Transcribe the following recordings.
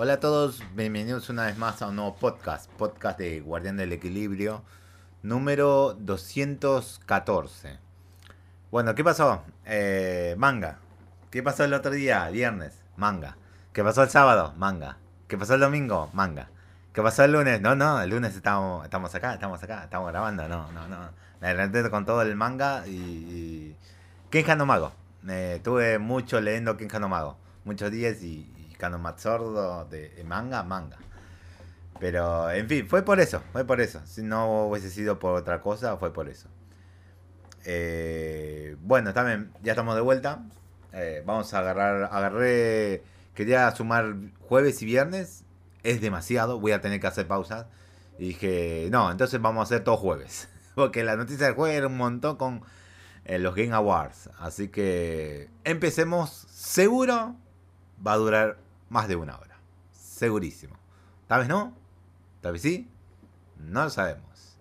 Hola a todos, bienvenidos una vez más a un nuevo podcast, podcast de Guardián del Equilibrio, número 214. Bueno, ¿qué pasó? Eh, manga. ¿Qué pasó el otro día? Viernes, manga. ¿Qué pasó el sábado? Manga. ¿Qué pasó el domingo? Manga. ¿Qué pasó el lunes? No, no, el lunes estamos, estamos acá, estamos acá, estamos grabando, no, no, no. Me adelanté con todo el manga y... Kenja no Mago. Eh, tuve mucho leyendo Kenja no Mago. Muchos días y, Matzordo de manga, manga. Pero, en fin, fue por eso, fue por eso. Si no hubiese sido por otra cosa, fue por eso. Eh, bueno, también, ya estamos de vuelta. Eh, vamos a agarrar, agarré, quería sumar jueves y viernes. Es demasiado, voy a tener que hacer pausas. Y dije, no, entonces vamos a hacer todo jueves. Porque la noticia del jueves era un montón con eh, los Game Awards. Así que empecemos, seguro va a durar más de una hora. Segurísimo. Tal vez no, tal vez sí, no lo sabemos.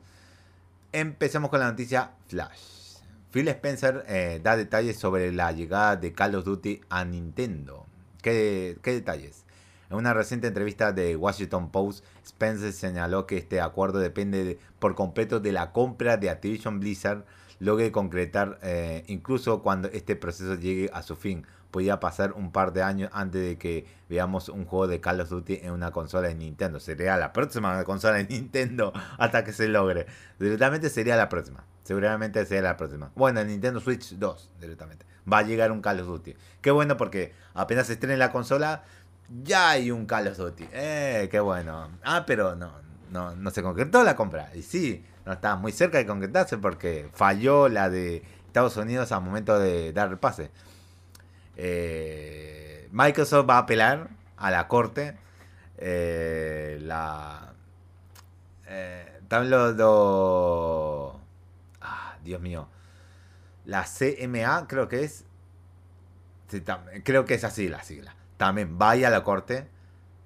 Empecemos con la noticia Flash. Phil Spencer eh, da detalles sobre la llegada de Call of Duty a Nintendo. ¿Qué, ¿Qué, detalles? En una reciente entrevista de Washington Post, Spencer señaló que este acuerdo depende por completo de la compra de Activision Blizzard logre concretar eh, incluso cuando este proceso llegue a su fin. Podría pasar un par de años antes de que veamos un juego de Call of Duty en una consola de Nintendo. Sería la próxima consola de Nintendo hasta que se logre. Directamente sería la próxima. Seguramente sería la próxima. Bueno, el Nintendo Switch 2 directamente. Va a llegar un Call of Duty. Qué bueno porque apenas se estrene la consola, ya hay un Call of Duty. Eh, qué bueno. Ah, pero no, no, no se concretó la compra. Y sí, no estaba muy cerca de concretarse porque falló la de Estados Unidos al momento de dar el pase. Eh, Microsoft va a apelar a la corte. Eh, la. Eh, también lo. ah, Dios mío. La CMA, creo que es. creo que es así la sigla. También vaya a la corte.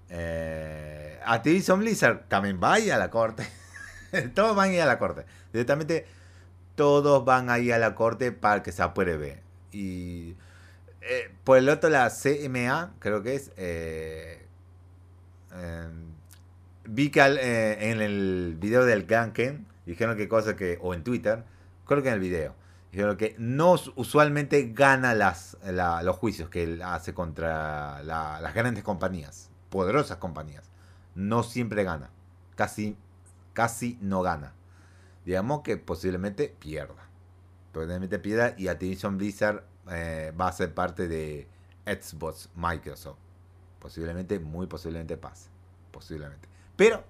Eh, Activision Blizzard también vaya a la corte. todos van a ir a la corte. Directamente todos van a ir a la corte para que se apruebe. Y eh, por el otro, la CMA, creo que es. Eh, em, vi que eh, en el video del Gran Ken dijeron que cosa que. O en Twitter, creo que en el video. Dijeron que no usualmente gana las, los juicios que hace contra las grandes compañías, poderosas compañías. No siempre gana. Casi casi no gana. Digamos que posiblemente pierda. Posiblemente pierda y Activision Blizzard eh, va a ser parte de Xbox Microsoft. Posiblemente, muy posiblemente pase. Posiblemente. Pero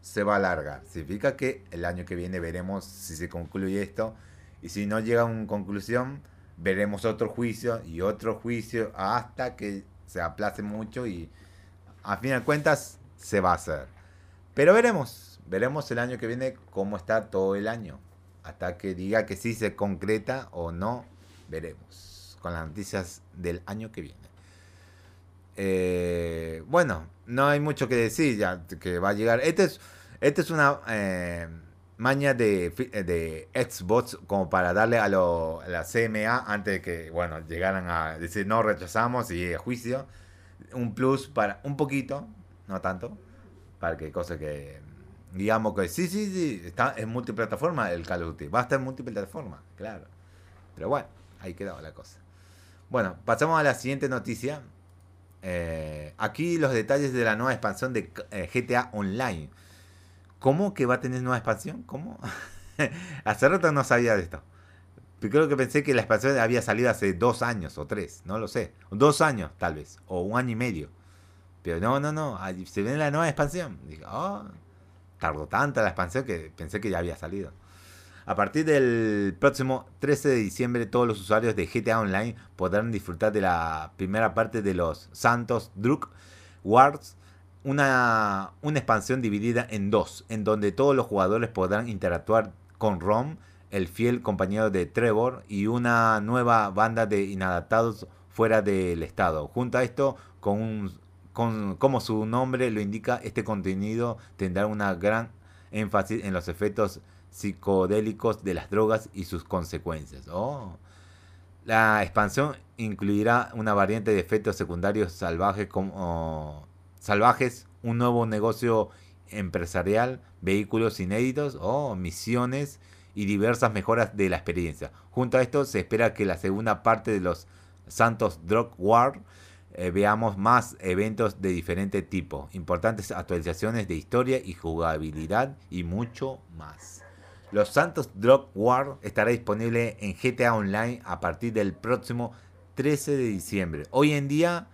se va a alargar. Significa que el año que viene veremos si se concluye esto. Y si no llega a una conclusión, veremos otro juicio y otro juicio hasta que se aplace mucho y a fin de cuentas se va a hacer. Pero veremos. Veremos el año que viene cómo está todo el año. Hasta que diga que sí se concreta o no, veremos. Con las noticias del año que viene. Eh, bueno, no hay mucho que decir ya que va a llegar. Este es, este es una eh, maña de, de Xbox como para darle a, lo, la CMA antes de que, bueno, llegaran a decir no rechazamos y juicio. Un plus para un poquito, no tanto, para que cosa que digamos que sí, sí, sí, está en multiplataforma el Call of Duty. Va a estar en multiplataforma, claro. Pero bueno, ahí quedaba la cosa. Bueno, pasamos a la siguiente noticia. Eh, aquí los detalles de la nueva expansión de eh, GTA Online. ¿Cómo que va a tener nueva expansión? ¿Cómo? hace rato no sabía de esto. Creo que pensé que la expansión había salido hace dos años o tres, no lo sé. Dos años tal vez, o un año y medio. Pero no, no, no, se viene la nueva expansión. Dije, oh, tardó tanta la expansión que pensé que ya había salido. A partir del próximo 13 de diciembre, todos los usuarios de GTA Online podrán disfrutar de la primera parte de los Santos Druk Wars, una, una expansión dividida en dos, en donde todos los jugadores podrán interactuar con Rom, el fiel compañero de Trevor, y una nueva banda de inadaptados fuera del estado. Junto a esto, con un como su nombre lo indica, este contenido tendrá una gran énfasis en los efectos psicodélicos de las drogas y sus consecuencias. Oh. La expansión incluirá una variante de efectos secundarios salvajes como salvajes, un nuevo negocio empresarial, vehículos inéditos o misiones y diversas mejoras de la experiencia. Junto a esto se espera que la segunda parte de los Santos Drug War eh, veamos más eventos de diferente tipo, importantes actualizaciones de historia y jugabilidad y mucho más. Los Santos Drug War estará disponible en GTA Online a partir del próximo 13 de diciembre. Hoy en día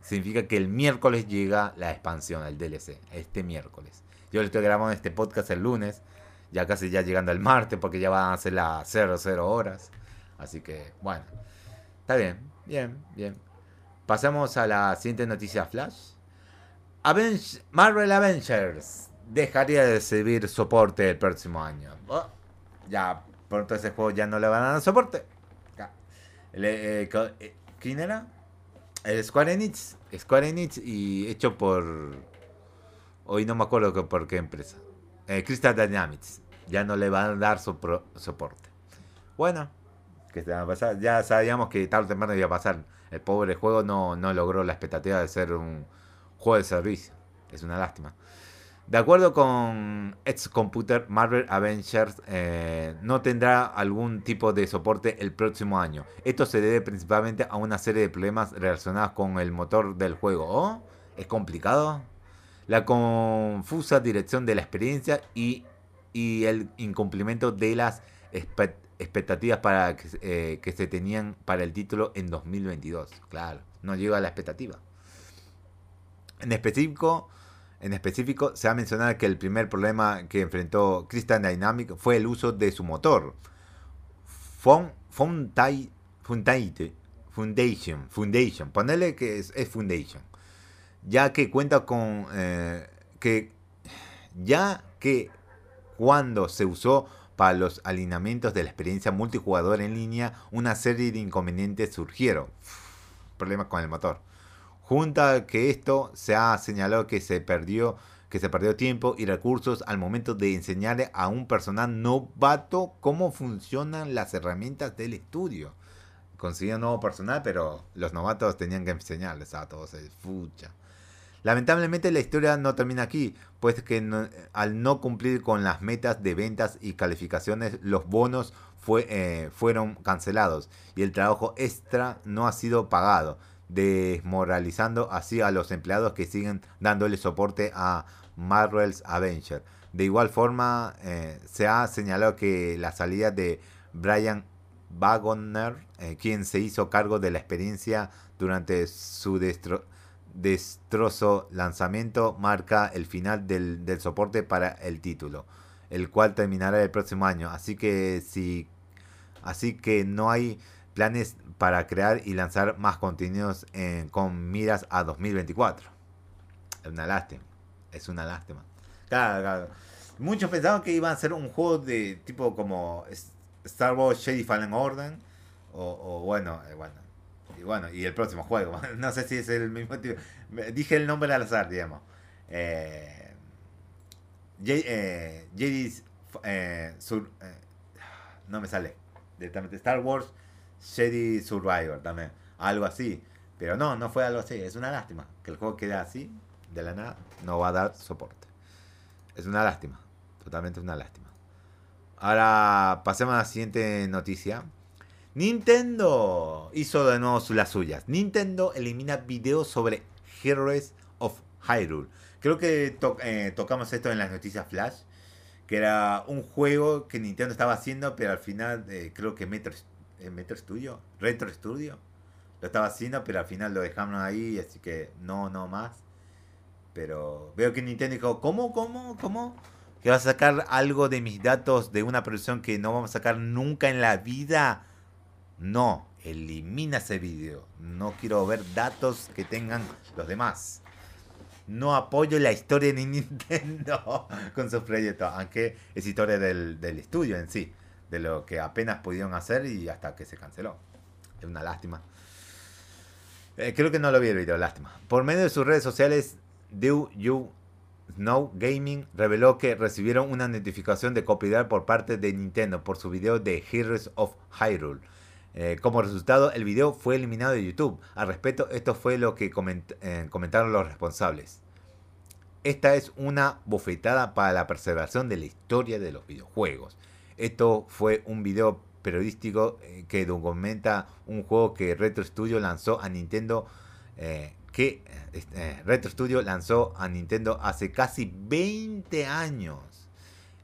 significa que el miércoles llega la expansión, el DLC, este miércoles. Yo le estoy grabando este podcast el lunes, ya casi ya llegando el martes porque ya van a ser las 00 horas. Así que, bueno, está bien, bien, bien. Pasamos a la siguiente noticia flash. Marvel Avengers dejaría de recibir soporte el próximo año. Oh, ya pronto ese juego ya no le van a dar soporte. Eh, eh, ¿Quién era? El Square Enix. Square Enix y hecho por... Hoy no me acuerdo por qué empresa. Eh, Crystal Dynamics. Ya no le van a dar soporte. Bueno, que se va a pasar. Ya sabíamos que tarde o temprano iba a pasar el pobre juego no, logró la expectativa de ser un juego de servicio. Es una lástima. De acuerdo con Ex Computer, Marvel Avengers eh, no tendrá algún tipo de soporte el próximo año. Esto se debe principalmente a una serie de problemas relacionados con el motor del juego. ¿Oh? ¿Es complicado? La confusa dirección de la experiencia y, y el incumplimiento de las expectativas para eh, que, se tenían para el título en 2022. Claro, no llega a la expectativa. En específico, en específico, se ha mencionado que el primer problema que enfrentó Crystal Dynamics fue el uso de su motor. Foundation, Foundation, Foundation, ponerle que es, Foundation, ya que cuenta con eh, que ya que cuando se usó para los alineamientos de la experiencia multijugador en línea, una serie de inconvenientes surgieron. Problemas con el motor. Junto a que esto se ha señalado que se perdió que se perdió tiempo y recursos al momento de enseñarle a un personal novato cómo funcionan las herramientas del estudio. Consiguieron nuevo personal, pero los novatos tenían que enseñarles a todos. Fucha. Lamentablemente la historia no termina aquí, pues que al no cumplir con las metas de ventas y calificaciones, los bonos fue, eh, fueron cancelados y el trabajo extra no ha sido pagado, desmoralizando así a los empleados que siguen dándole soporte a Marvel's Avenger. De igual forma, eh, se ha señalado que la salida de Brian Wagoner, eh, quien se hizo cargo de la experiencia durante su destrozo lanzamiento marca el final del, soporte para el título, el cual terminará el próximo año. Así que si así que no hay planes para crear y lanzar más contenidos con miras a 2024. Es una lástima. Es una lástima. Muchos pensaban que iba a ser un juego de tipo como Star Wars Jedi Fallen Order. O, bueno, eh, bueno, y bueno, y el próximo juego. No sé si es el mismo tipo. Dije el nombre al azar, digamos. Eh, eh, eh, Sur, eh, no me sale. Directamente Star Wars Jedi Survivor también. Algo así. Pero no, no fue algo así. Es una lástima. Que el juego quede así, de la nada, no va a dar soporte. Es una lástima. Totalmente una lástima. Ahora pasemos a la siguiente noticia. Nintendo hizo de nuevo las suyas. Nintendo elimina videos sobre Heroes of Hyrule. Creo que eh, tocamos esto en las noticias Flash. Que era un juego que Nintendo estaba haciendo, pero al final eh, creo que Metro, eh, Metro Studio, Retro Studio, lo estaba haciendo, pero al final lo dejaron ahí, así que no, no más. Pero veo que Nintendo dijo, ¿cómo, cómo, cómo? Que va a sacar algo de mis datos de una producción que no vamos a sacar nunca en la vida. No, elimina ese vídeo. No quiero ver datos que tengan los demás. No apoyo la historia de Nintendo con sus proyectos, aunque es historia del, estudio en sí, de lo que apenas pudieron hacer y hasta que se canceló. Es una lástima. Eh, creo que no lo vi el video, lástima. Por medio de sus redes sociales, Do You Snow Gaming reveló que recibieron una notificación de copyright por parte de Nintendo por su video de Heroes of Hyrule Eh, como resultado, el video fue eliminado de YouTube. Al respecto, esto fue lo que eh, comentaron los responsables. Esta es una bofetada para la preservación de la historia de los videojuegos. Esto fue un video periodístico eh, que documenta un juego que Retro Studio lanzó a Nintendo que Retro Studio lanzó a Nintendo hace casi 20 años.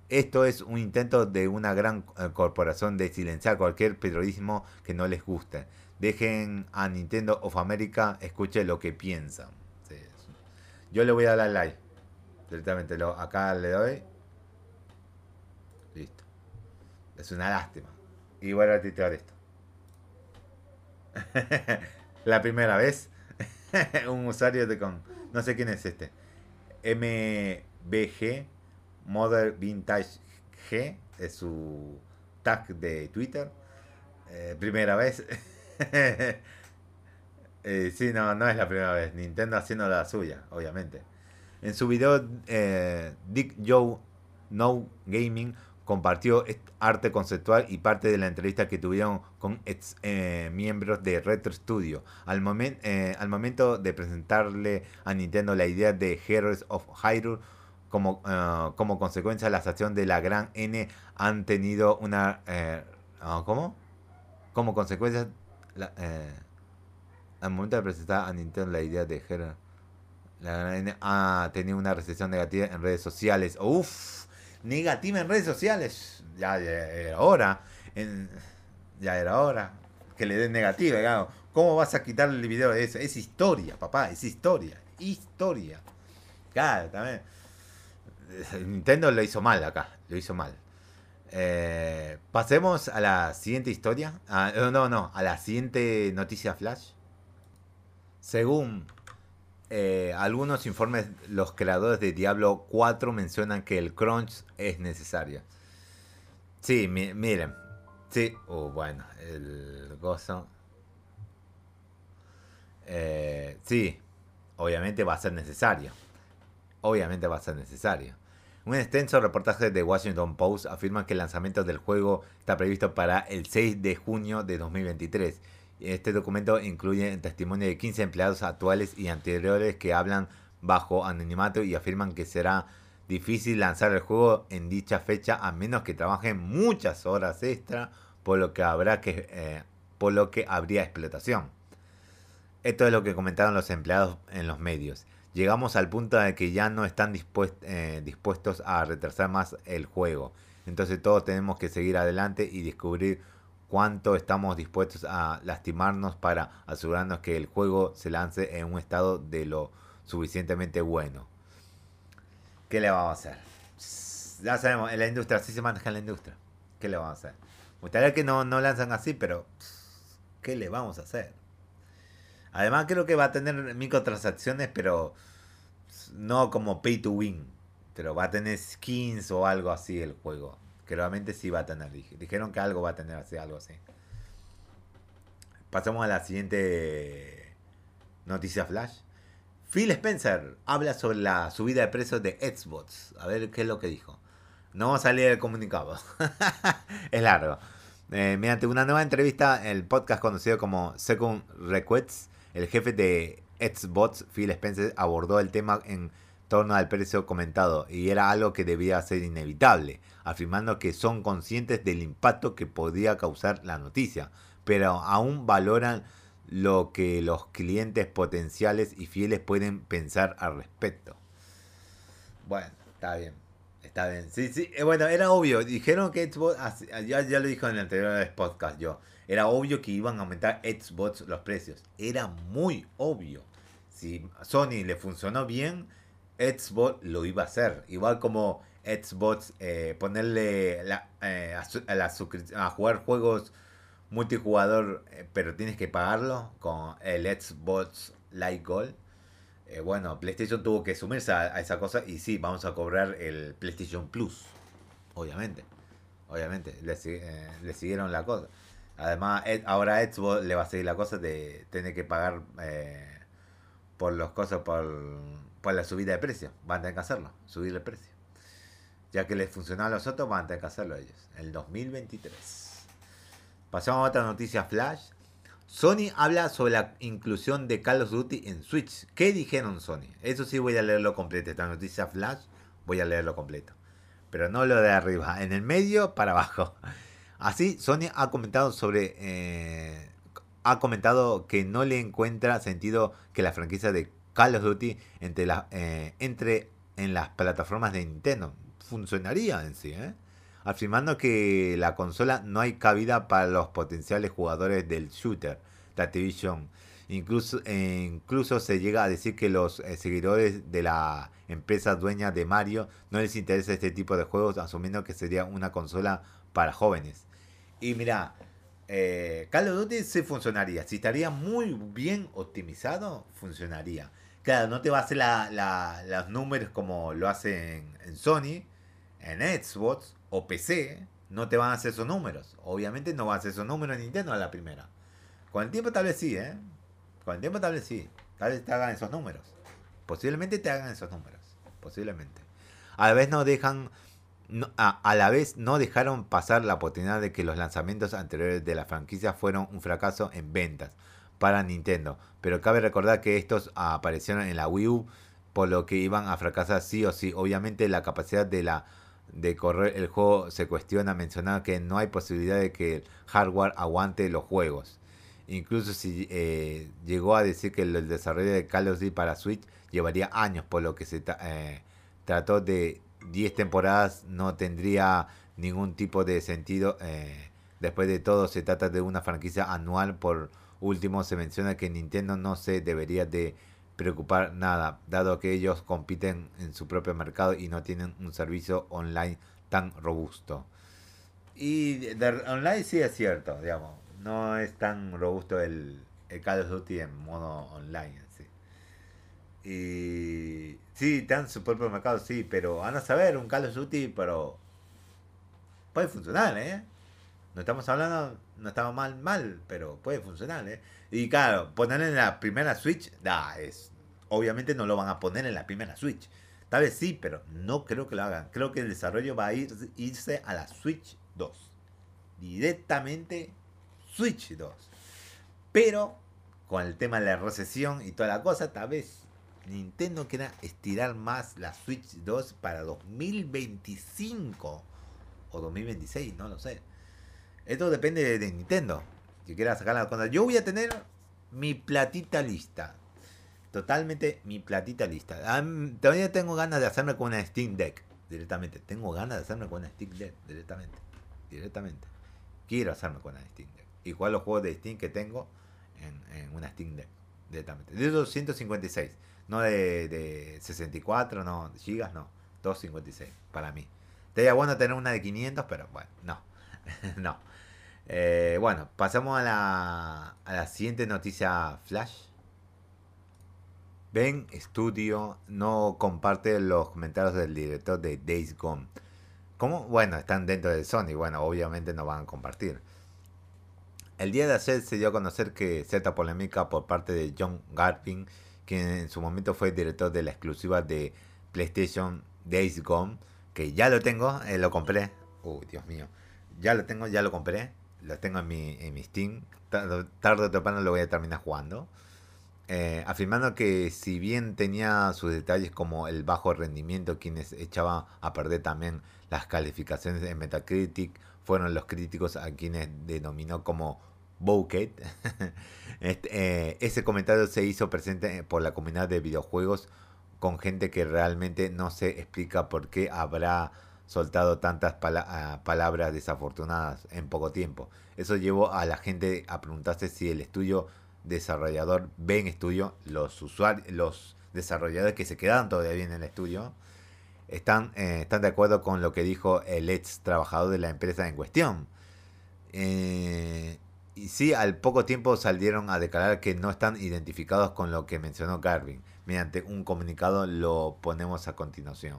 Esto es un intento de una gran eh, corporación de silenciar cualquier periodismo que no les guste. Dejen a Nintendo of America, escuche lo que piensan. Yo le voy a dar like. Directamente lo, acá le doy. Listo. Es una lástima. Y a titular esto. La primera vez. un usuario de con. No sé quién es este. MBG Mother Vintage G es su tag de Twitter. Eh, primera vez. eh, sí, no, no es la primera vez. Nintendo haciendo la suya, obviamente. En su video, eh, Dick Joe No Gaming compartió arte conceptual y parte de la entrevista que tuvieron con ex eh, miembros de Retro Studio. Al, al momento de presentarle a Nintendo la idea de Heroes of Hyrule, como, uh, como consecuencia la estación de la gran N han tenido una... Eh, uh, ¿Cómo? Como consecuencia... Eh, al momento de presentar a Nintendo la idea de Hero, la gran N ha tenido una recepción negativa en redes sociales. Uf, negativa en redes sociales. Ya, era hora. Ya era hora que le den negativa. ¿Cómo vas a quitarle el video de eso? Es historia, papá, es historia. Historia. Claro, también. Nintendo lo hizo mal acá, lo hizo mal. Eh, pasemos a la siguiente historia. Ah, no, no, a la siguiente noticia flash. Según eh, algunos informes, los creadores de Diablo 4 mencionan que el crunch es necesario. Sí, miren. Sí, uh, bueno, el gozo. Eh, sí, obviamente va a ser necesario. Obviamente va a ser necesario. Un extenso reportaje de Washington Post afirma que el lanzamiento del juego está previsto para el 6 de junio de 2023. Este documento incluye testimonio de 15 empleados actuales y anteriores que hablan bajo anonimato y afirman que será difícil lanzar el juego en dicha fecha a menos que trabajen muchas horas extra, por lo que habrá que eh, por lo que habría explotación. Esto es lo que comentaron los empleados en los medios llegamos al punto de que ya no están eh, dispuestos a retrasar más el juego. Entonces todos tenemos que seguir adelante y descubrir cuánto estamos dispuestos a lastimarnos para asegurarnos que el juego se lance en un estado de lo suficientemente bueno. ¿Qué le vamos a hacer? Ya sabemos, en la industria, así se maneja en la industria. ¿Qué le vamos a hacer? Me gustaría que no, no lanzan así, pero ¿qué le vamos a hacer? Además creo que va a tener microtransacciones, pero no como pay to win. Pero va a tener skins o algo así el juego. Que realmente sí va a tener. Dijeron que algo va a tener así, algo así. Pasamos a la siguiente noticia flash. Phil Spencer habla sobre la subida de precios de Xbox. A ver qué es lo que dijo. No vamos a leer el comunicado. es largo. Eh, mediante una nueva entrevista, el podcast conocido como Second Requests el jefe de Xbox, Phil Spencer, abordó el tema en torno al precio comentado y era algo que debía ser inevitable, afirmando que son conscientes del impacto que podía causar la noticia, pero aún valoran lo que los clientes potenciales y fieles pueden pensar al respecto. Bueno, está bien. Está bien. Sí, sí. Eh, bueno, era obvio. Dijeron que Xbox. Ya, ya lo dijo en el anterior podcast yo. Era obvio que iban a aumentar Xbox los precios. Era muy obvio. Si Sony le funcionó bien, Xbox lo iba a hacer. Igual como Xbox eh, ponerle la, eh, a, jugar juegos multijugador, eh, pero tienes que pagarlo con el Xbox Live Gold. bueno, PlayStation tuvo que sumirse a, esa cosa y sí, vamos a cobrar el PlayStation Plus. Obviamente. Obviamente, le, le siguieron la cosa. Además, ahora Xbox le va a seguir la cosa de tener que pagar eh, por los cosas, por, por, la subida de precio. Van a tener que hacerlo, subir el precio. Ya que les funcionaba a los otros, van a tener que hacerlo ellos. El 2023. Pasamos a otra noticia flash. Sony habla sobre la inclusión de Call of Duty en Switch. ¿Qué dijeron Sony? Eso sí voy a leerlo completo. Esta noticia flash voy a leerlo completo. Pero no lo de arriba. En el medio para abajo. Así, Sony ha comentado sobre... Eh, ha comentado que no le encuentra sentido que la franquicia de Call of Duty eh, entre en las plataformas de Nintendo. Funcionaría en sí, ¿eh? afirmando que la consola no hay cabida para los potenciales jugadores del shooter de Activision. Incluso, eh, incluso se llega a decir que los eh, seguidores de la empresa dueña de Mario no les interesa este tipo de juegos, asumiendo que sería una consola para jóvenes. Y mira, eh, Call of Duty sí funcionaría. Si estaría muy bien optimizado, funcionaría. Claro, no te va a hacer los números como lo hace en Sony, en Xbox, o PC, no te van a hacer esos números. Obviamente no van a hacer esos números en Nintendo a la primera. Con el tiempo tal vez sí, ¿eh? Con el tiempo tal vez sí. Tal vez te hagan esos números. Posiblemente te hagan esos números. Posiblemente. A la vez no dejan... a, la vez no dejaron pasar la oportunidad de que los lanzamientos anteriores de la franquicia fueron un fracaso en ventas para Nintendo. Pero cabe recordar que estos aparecieron en la Wii U, por lo que iban a fracasar sí o sí. Obviamente la capacidad de la de correr el juego se cuestiona mencionar que no hay posibilidad de que el hardware aguante los juegos. Incluso si eh, llegó a decir que el desarrollo de Call of Duty para Switch llevaría años, por lo que se eh, trató de 10 temporadas, no tendría ningún tipo de sentido. Eh, después de todo, se trata de una franquicia anual. Por último, se menciona que Nintendo no se debería de preocupar nada, dado que ellos compiten en su propio mercado y no tienen un servicio online tan robusto. Y de, online sí es cierto, digamos, no es tan robusto el, el Call of Duty en modo online. Sí. Y sí, están su propio mercado, sí, pero van a saber un Call of Duty, pero puede funcionar, ¿eh? No estamos hablando, no estamos mal, mal, pero puede funcionar, ¿eh? Y claro, ponerlo en la primera Switch, da, es. Obviamente no lo van a poner en la primera Switch. Tal vez sí, pero no creo que lo hagan. Creo que el desarrollo va a ir, irse a la Switch 2. Directamente Switch 2. Pero con el tema de la recesión y toda la cosa, tal vez Nintendo quiera estirar más la Switch 2 para 2025 o 2026, no lo sé. Esto depende de Nintendo. Si quiera sacar la cosa. Yo voy a tener mi platita lista. Totalmente mi platita lista. todavía tengo ganas de hacerme con una Steam Deck. Directamente. Tengo ganas de hacerme con una Steam Deck. Directamente. Directamente. Quiero hacerme con una Steam Deck. Y jugar los juegos de Steam que tengo en, una Steam Deck. Directamente. De 256. No de, de 64, no. Gigas, no. 256. Para mí. Sería bueno tener una de 500, pero bueno, no. no. Eh, bueno, pasamos a la, siguiente noticia flash. Ben Studio no comparte los comentarios del director de Days Gone. ¿Cómo? Bueno, están dentro de Sony. Bueno, obviamente no van a compartir. El día de ayer se dio a conocer que cierta polémica por parte de John Garpin, quien en su momento fue director de la exclusiva de PlayStation Days Gone, que ya lo tengo, eh, lo compré. Uy, Dios mío. Ya lo tengo, ya lo compré lo tengo en mi, en mi Steam. Tarde o temprano lo voy a terminar jugando. Eh, afirmando que si bien tenía sus detalles como el bajo rendimiento, quienes echaban a perder también las calificaciones en Metacritic fueron los críticos a quienes denominó como Bouquet. este, eh, ese comentario se hizo presente por la comunidad de videojuegos con gente que realmente no se explica por qué habrá soltado tantas ah, palabras desafortunadas en poco tiempo. Eso llevó a la gente a preguntarse si el estudio desarrollador Ben Studio, los usuarios, los desarrolladores que se quedaron todavía en el estudio, están, eh, están de acuerdo con lo que dijo el ex trabajador de la empresa en cuestión. Eh, y sí, al poco tiempo salieron a declarar que no están identificados con lo que mencionó Garvin. Mediante un comunicado lo ponemos a continuación.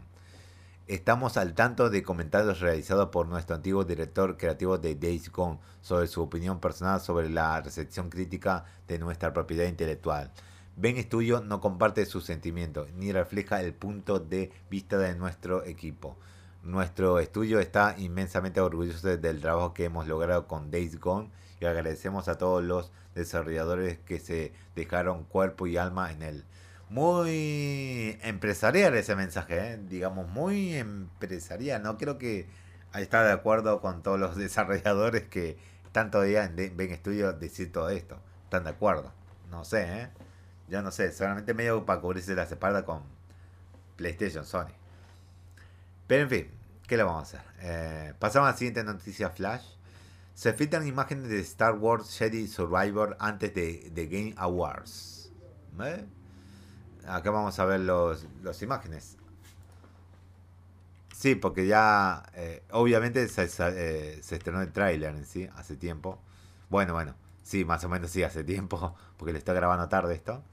Estamos al tanto de comentarios realizados por nuestro antiguo director creativo de Days Gone sobre su opinión personal sobre la recepción crítica de nuestra propiedad intelectual. Ben Studio no comparte sus sentimientos ni refleja el punto de vista de nuestro equipo. Nuestro estudio está inmensamente orgulloso del trabajo que hemos logrado con Days Gone y agradecemos a todos los desarrolladores que se dejaron cuerpo y alma en él. Muy empresarial ese mensaje, ¿eh? digamos, muy empresarial. No creo que está de acuerdo con todos los desarrolladores que están todavía en Ben Studio decir todo esto. Están de acuerdo. No sé, ¿eh? Yo no sé, solamente medio para cubrirse la espaldas con PlayStation, Sony. Pero en fin, ¿qué le vamos a hacer? Eh, pasamos a la siguiente noticia flash. Se filtran imágenes de Star Wars Jedi Survivor antes de, The Game Awards. ¿Eh? Acá vamos a ver las los imágenes. Sí, porque ya eh, obviamente se, se, estrenó el tráiler en sí hace tiempo. Bueno, bueno, sí, más o menos sí hace tiempo, porque le está grabando tarde esto.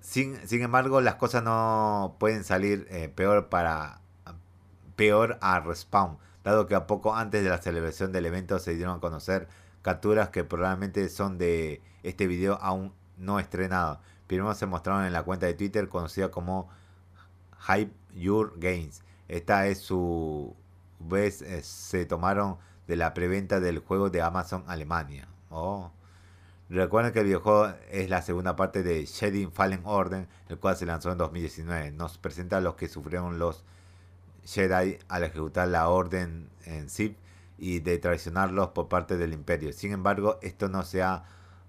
Sin, sin embargo, las cosas no pueden salir peor para peor a Respawn, dado que a poco antes de la celebración del evento se dieron a conocer capturas que probablemente son de este video aún no estrenado. Primero se mostraron en la cuenta de Twitter conocida como Hype Your Games. Esta es su vez eh, se tomaron de la preventa del juego de Amazon Alemania. Oh. Recuerden que el videojuego es la segunda parte de Shedding Fallen Order, el cual se lanzó en 2019. Nos presenta los que sufrieron los Jedi al ejecutar la orden en Sith y de traicionarlos por parte del imperio. Sin embargo, esto no se,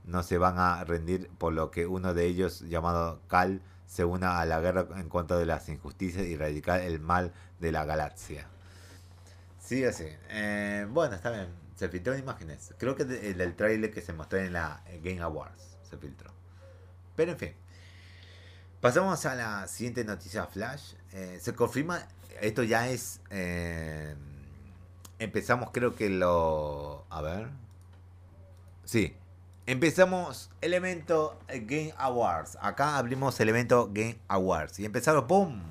no se van a rendir por lo que uno de ellos, llamado Cal, se una a la guerra en contra de las injusticias y erradicar el mal de la galaxia. Sí, así. Eh, bueno, está bien. Se filtró imágenes. Creo que el del trailer que se mostró en la Game Awards se filtró. Pero en fin. Pasamos a la siguiente noticia flash. Eh, se confirma esto ya es... Eh, empezamos creo que lo... A ver. Sí. Empezamos elemento Game Awards. Acá abrimos elemento Game Awards. Y empezaron, ¡pum!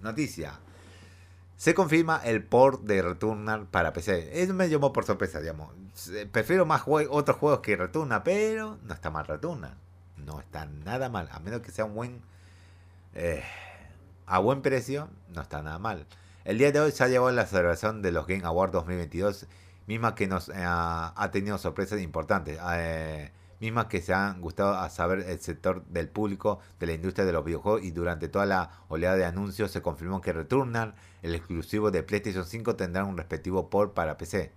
Noticia. Se confirma el port de Returnal para PC. Eso me llamó por sorpresa, digamos. Prefiero más otros juegos que Returnal, pero no está mal Returnal. No está nada mal, a menos que sea un buen... Eh, a buen precio, no está nada mal. El día de hoy se ha llevado la celebración de los Game Awards 2022, misma que nos eh, ha tenido sorpresas importantes, eh, mismas que se han gustado a saber el sector del público de la industria de los videojuegos y durante toda la oleada de anuncios se confirmó que Returnal, el exclusivo de PlayStation 5, tendrá un respectivo port para PC.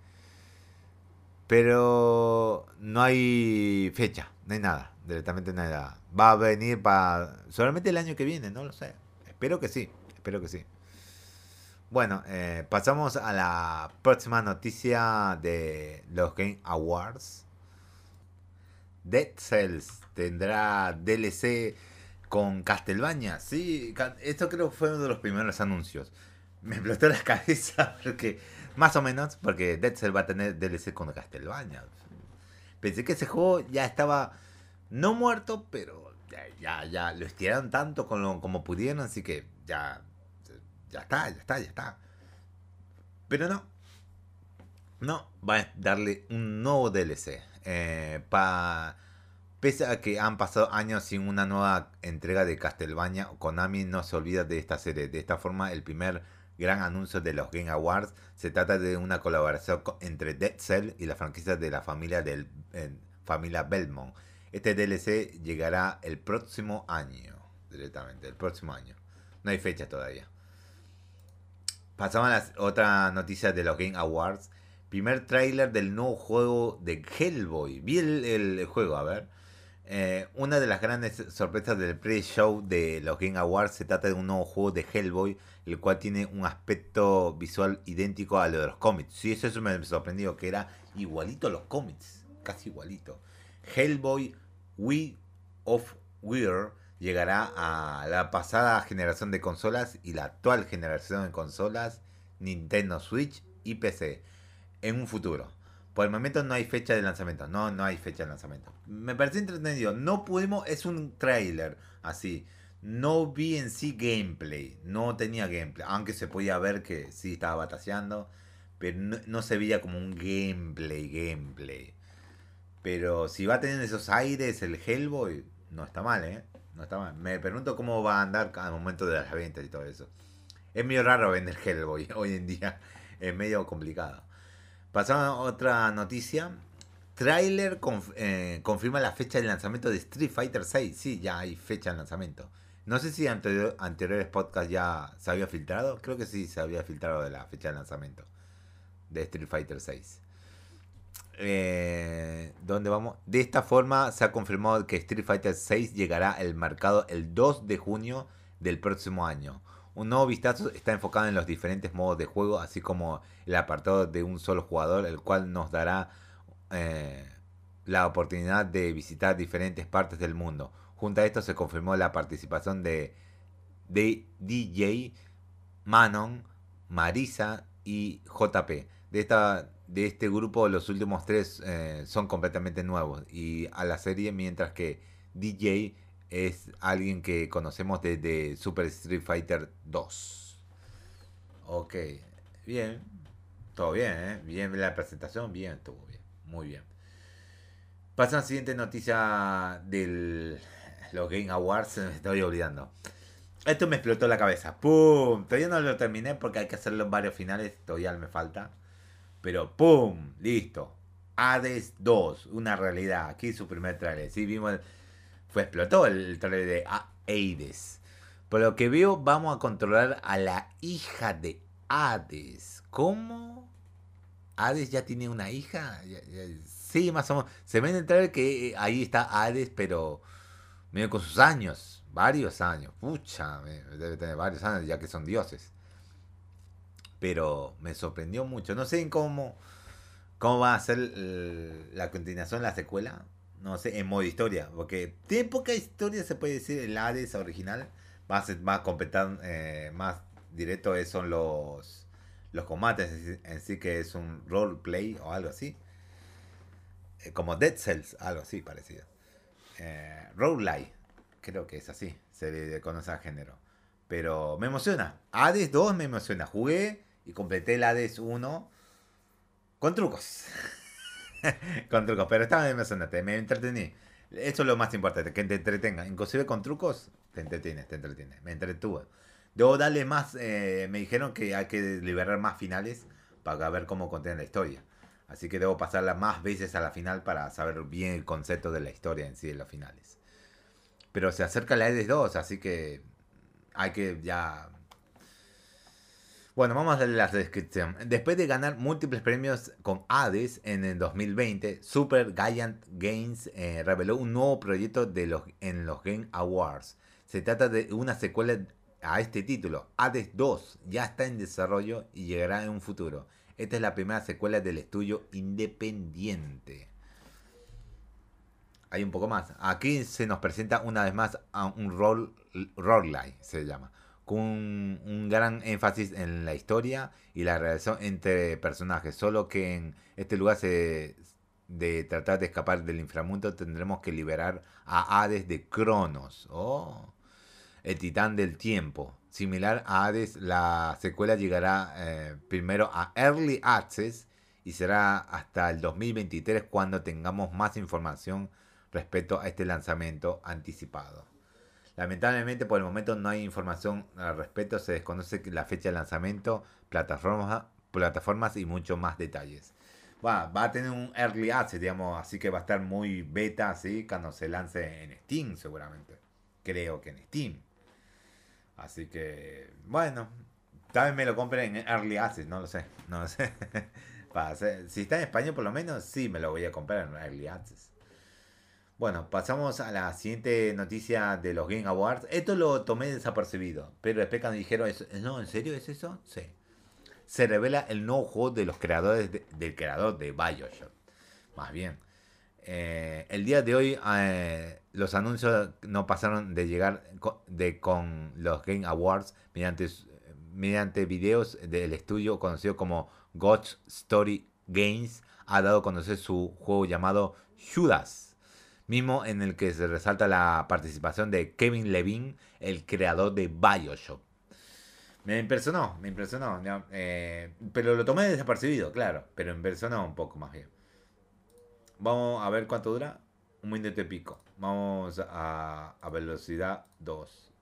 Pero no hay fecha, no hay nada, directamente nada. Va a venir para solamente el año que viene, no lo sé. Espero que sí, espero que sí. Bueno, eh, pasamos a la próxima noticia de los Game Awards. Dead Cells tendrá DLC con Castlevania. Sí, esto creo que fue uno de los primeros anuncios. Me explotó la cabeza porque, más o menos, porque Dead Cells va a tener DLC con Castlevania. Pensé que ese juego ya estaba no muerto, pero ya, ya, lo estiraron tanto como pudieron, así que ya, ya está, ya está, ya está. Pero no, no, va a darle un nuevo DLC. Eh, pese a que han pasado años sin una nueva entrega de Castlevania, Konami no se olvida de esta serie. De esta forma, el primer gran anuncio de los Game Awards se trata de una colaboración entre Dead Cell y la franquicia de la familia del familia Belmont este DLC llegará el próximo año, directamente, el próximo año. No hay fecha todavía. Pasamos a la otra noticia de los Game Awards. Primer tráiler del nuevo juego de Hellboy. Vi el, juego, a ver. Eh, una de las grandes sorpresas del pre-show de los Game Awards se trata de un nuevo juego de Hellboy, el cual tiene un aspecto visual idéntico a lo de los cómics. Sí, eso, eso me sorprendió, que era igualito a los cómics, casi igualito. Hellboy Wii of Weird llegará a la pasada generación de consolas y la actual generación de consolas Nintendo Switch y PC en un futuro. Por el momento no hay fecha de lanzamiento. No, no hay fecha de lanzamiento. Me parece entretenido. No pudimos, es un trailer así. No vi en sí gameplay. No tenía gameplay. Aunque se podía ver que sí estaba bataseando. Pero no, no se veía como un gameplay, gameplay. Pero si va a tener esos aires el Hellboy, no está mal, ¿eh? No está mal. Me pregunto cómo va a andar al momento de las ventas y todo eso. Es medio raro vender Hellboy hoy en día. Es medio complicado. Pasamos a otra noticia. Trailer eh, confirma la fecha de lanzamiento de Street Fighter 6. Sí, ya hay fecha de lanzamiento. No sé si anterior, anteriores podcasts ya se había filtrado. Creo que sí se había filtrado de la fecha de lanzamiento de Street Fighter 6. Eh, ¿Dónde vamos? De esta forma se ha confirmado que Street Fighter 6 llegará al mercado el 2 de junio del próximo año. Un nuevo vistazo está enfocado en los diferentes modos de juego, así como el apartado de un solo jugador, el cual nos dará eh, la oportunidad de visitar diferentes partes del mundo. Junto a esto se confirmó la participación de, de DJ, Manon, Marisa y JP. De, esta, de este grupo los últimos tres eh, son completamente nuevos y a la serie, mientras que DJ es alguien que conocemos desde Super Street Fighter 2. Ok, bien, todo bien, ¿eh? Bien la presentación, bien, estuvo bien, muy bien. Pasa a la siguiente noticia de los Game Awards, me estoy olvidando. Esto me explotó la cabeza. ¡Pum! Todavía no lo terminé porque hay que hacerlo en varios finales, todavía me falta. Pero ¡pum! Listo. Hades 2, una realidad. Aquí su primer trailer. Sí, vimos fue explotó el trailer de Hades. Por lo que veo, vamos a controlar a la hija de Hades. ¿Cómo? ¿Hades ya tiene una hija? Sí, más o menos. Se ve en el trailer que eh, ahí está Hades, pero medio con sus años. Varios años. Pucha, debe tener varios años ya que son dioses. Pero me sorprendió mucho. No sé cómo, cómo va a ser la continuación, la secuela no sé, en modo historia, porque tiene poca historia, se puede decir, el Hades original, más, más completar, eh, más directo son los, los combates en sí, que es un roleplay o algo así. Eh, como Dead Cells, algo así parecido. Eh, creo que es así, se le conoce al género. Pero me emociona. Hades 2 me emociona. Jugué y completé el Hades 1 con trucos. con trucos, pero estaba emocionante, me entretení. Eso es lo más importante, que te entretenga. Inclusive con trucos, te entretienes, te entretienes. Me entretuvo. Debo darle más, eh, me dijeron que hay que liberar más finales para ver cómo contiene la historia. Así que debo pasarla más veces a la final para saber bien el concepto de la historia en sí de los finales. Pero se acerca la EDES 2, así que hay que ya bueno, vamos a darle la descripción. Después de ganar múltiples premios con Hades en el 2020, Super Giant Games eh, reveló un nuevo proyecto de los, en los Game Awards. Se trata de una secuela a este título. Hades 2 ya está en desarrollo y llegará en un futuro. Esta es la primera secuela del estudio independiente. Hay un poco más. Aquí se nos presenta una vez más un role, roleplay, se llama con un, gran énfasis en la historia y la relación entre personajes. Solo que en este lugar se, de tratar de escapar del inframundo tendremos que liberar a Hades de Cronos, oh, el titán del tiempo. Similar a Hades, la secuela llegará eh, primero a Early Access y será hasta el 2023 cuando tengamos más información respecto a este lanzamiento anticipado. Lamentablemente por el momento no hay información al respecto, se desconoce la fecha de lanzamiento, plataformas, plataformas y muchos más detalles. Va, a tener un early access, digamos, así que va a estar muy beta, así, cuando se lance en Steam seguramente. Creo que en Steam. Así que, bueno, tal vez me lo compre en early access, no lo sé, no lo sé. si está en español por lo menos, sí me lo voy a comprar en early access. Bueno, pasamos a la siguiente noticia de los Game Awards. Esto lo tomé desapercibido, pero después cuando dijeron, ¿no? ¿En serio es eso? Sí. Se revela el nuevo juego de los creadores del creador de Bioshock. Más bien. Eh, el día de hoy eh, los anuncios no pasaron de llegar de, con los Game Awards mediante, mediante videos del estudio conocido como Ghost Story Games. Ha dado a conocer su juego llamado Judas mismo en el que se resalta la participación de Kevin Levine, el creador de Bioshock. Me impresionó, me impresionó, eh, pero lo tomé desapercibido, claro, pero me impresionó un poco más bien. Vamos a ver cuánto dura, un minuto y pico. Vamos a, a velocidad 2.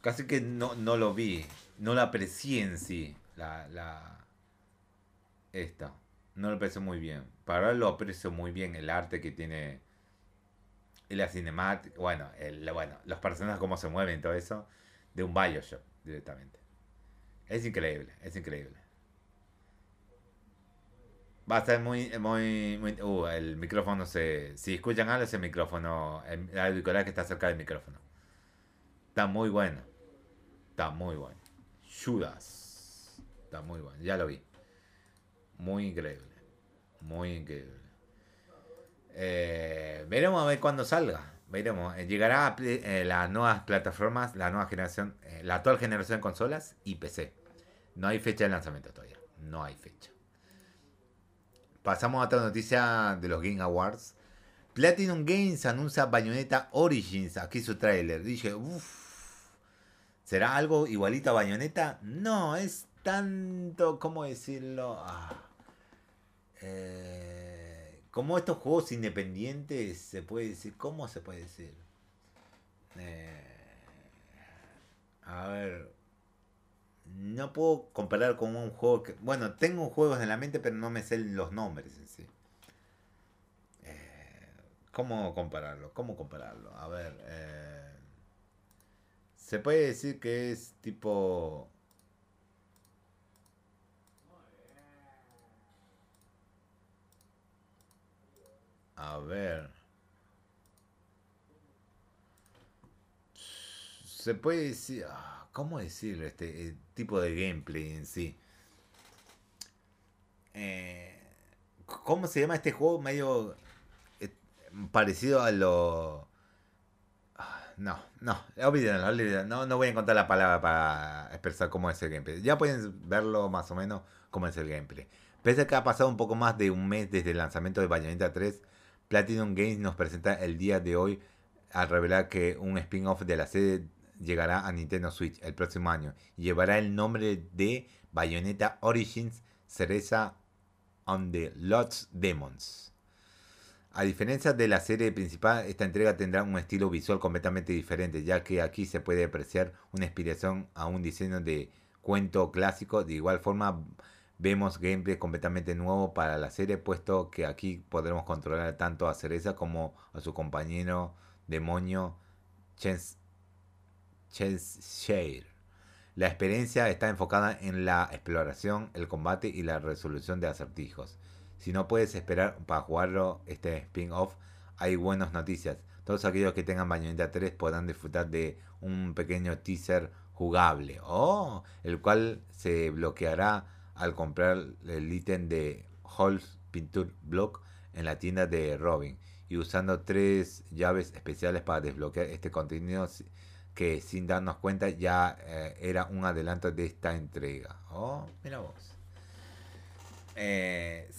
Casi que no, no lo vi. No lo aprecié en sí. La, la... Esta. No lo aprecio muy bien. Para ahora lo aprecio muy bien. El arte que tiene. Y la cinemática. Bueno, el, bueno, los personajes cómo se mueven, todo eso. De un Bioshock directamente. Es increíble, es increíble. Va a ser muy, muy, muy... Uh, el micrófono se... Si escuchan algo, ese micrófono... El auricular que está cerca del micrófono. Está muy bueno. Está muy bueno. Judas. Está muy bueno. Ya lo vi. Muy increíble. Muy increíble. Eh, veremos a ver cuándo salga. Veremos. Eh, llegará a eh, las nuevas plataformas, la nueva generación, la actual generación de consolas y PC. No hay fecha de lanzamiento todavía. No hay fecha. Pasamos a otra noticia de los Game Awards. Platinum Games anuncia Bayonetta Origins. Aquí su trailer. Dije. ¿Será algo igualito a Bayonetta? No, es tanto. ¿Cómo decirlo? Ah. Eh, como estos juegos independientes, se puede decir. ¿Cómo se puede decir? Eh, a ver. No puedo comparar con un juego que... Bueno, tengo juegos en la mente, pero no me sé los nombres en sí. Eh, ¿Cómo compararlo? ¿Cómo compararlo? A ver... Eh, se puede decir que es tipo... A ver... Se puede decir... Ah, ¿Cómo decirlo? Este eh, tipo de gameplay en sí. Eh, ¿Cómo se llama este juego? Medio eh, parecido a lo... Ah, no, no, olvídenlo, No, no voy a encontrar la palabra para expresar cómo es el gameplay. Ya pueden verlo más o menos cómo es el gameplay. Pese a que ha pasado un poco más de un mes desde el lanzamiento de Bayonetta 3, Platinum Games nos presenta el día de hoy al revelar que un spin-off de la serie llegará a Nintendo Switch el próximo año y llevará el nombre de Bayonetta Origins Cereza on the Lost Demons. A diferencia de la serie principal, esta entrega tendrá un estilo visual completamente diferente, ya que aquí se puede apreciar una inspiración a un diseño de cuento clásico. De igual forma, vemos gameplay completamente nuevo para la serie, puesto que aquí podremos controlar tanto a Cereza como a su compañero demonio Cheshire. La experiencia está enfocada en la exploración, el combate y la resolución de acertijos. Si no puedes esperar para jugarlo este spin-off, hay buenas noticias. Todos aquellos que tengan Bayonetta 3 podrán disfrutar de un pequeño teaser jugable, oh, el cual se bloqueará al comprar el ítem de Halls Pinture Block en la tienda de Robin y usando tres llaves especiales para desbloquear este contenido que sin darnos cuenta ya eh, era un adelanto de esta entrega. Oh, mira vos. Eh,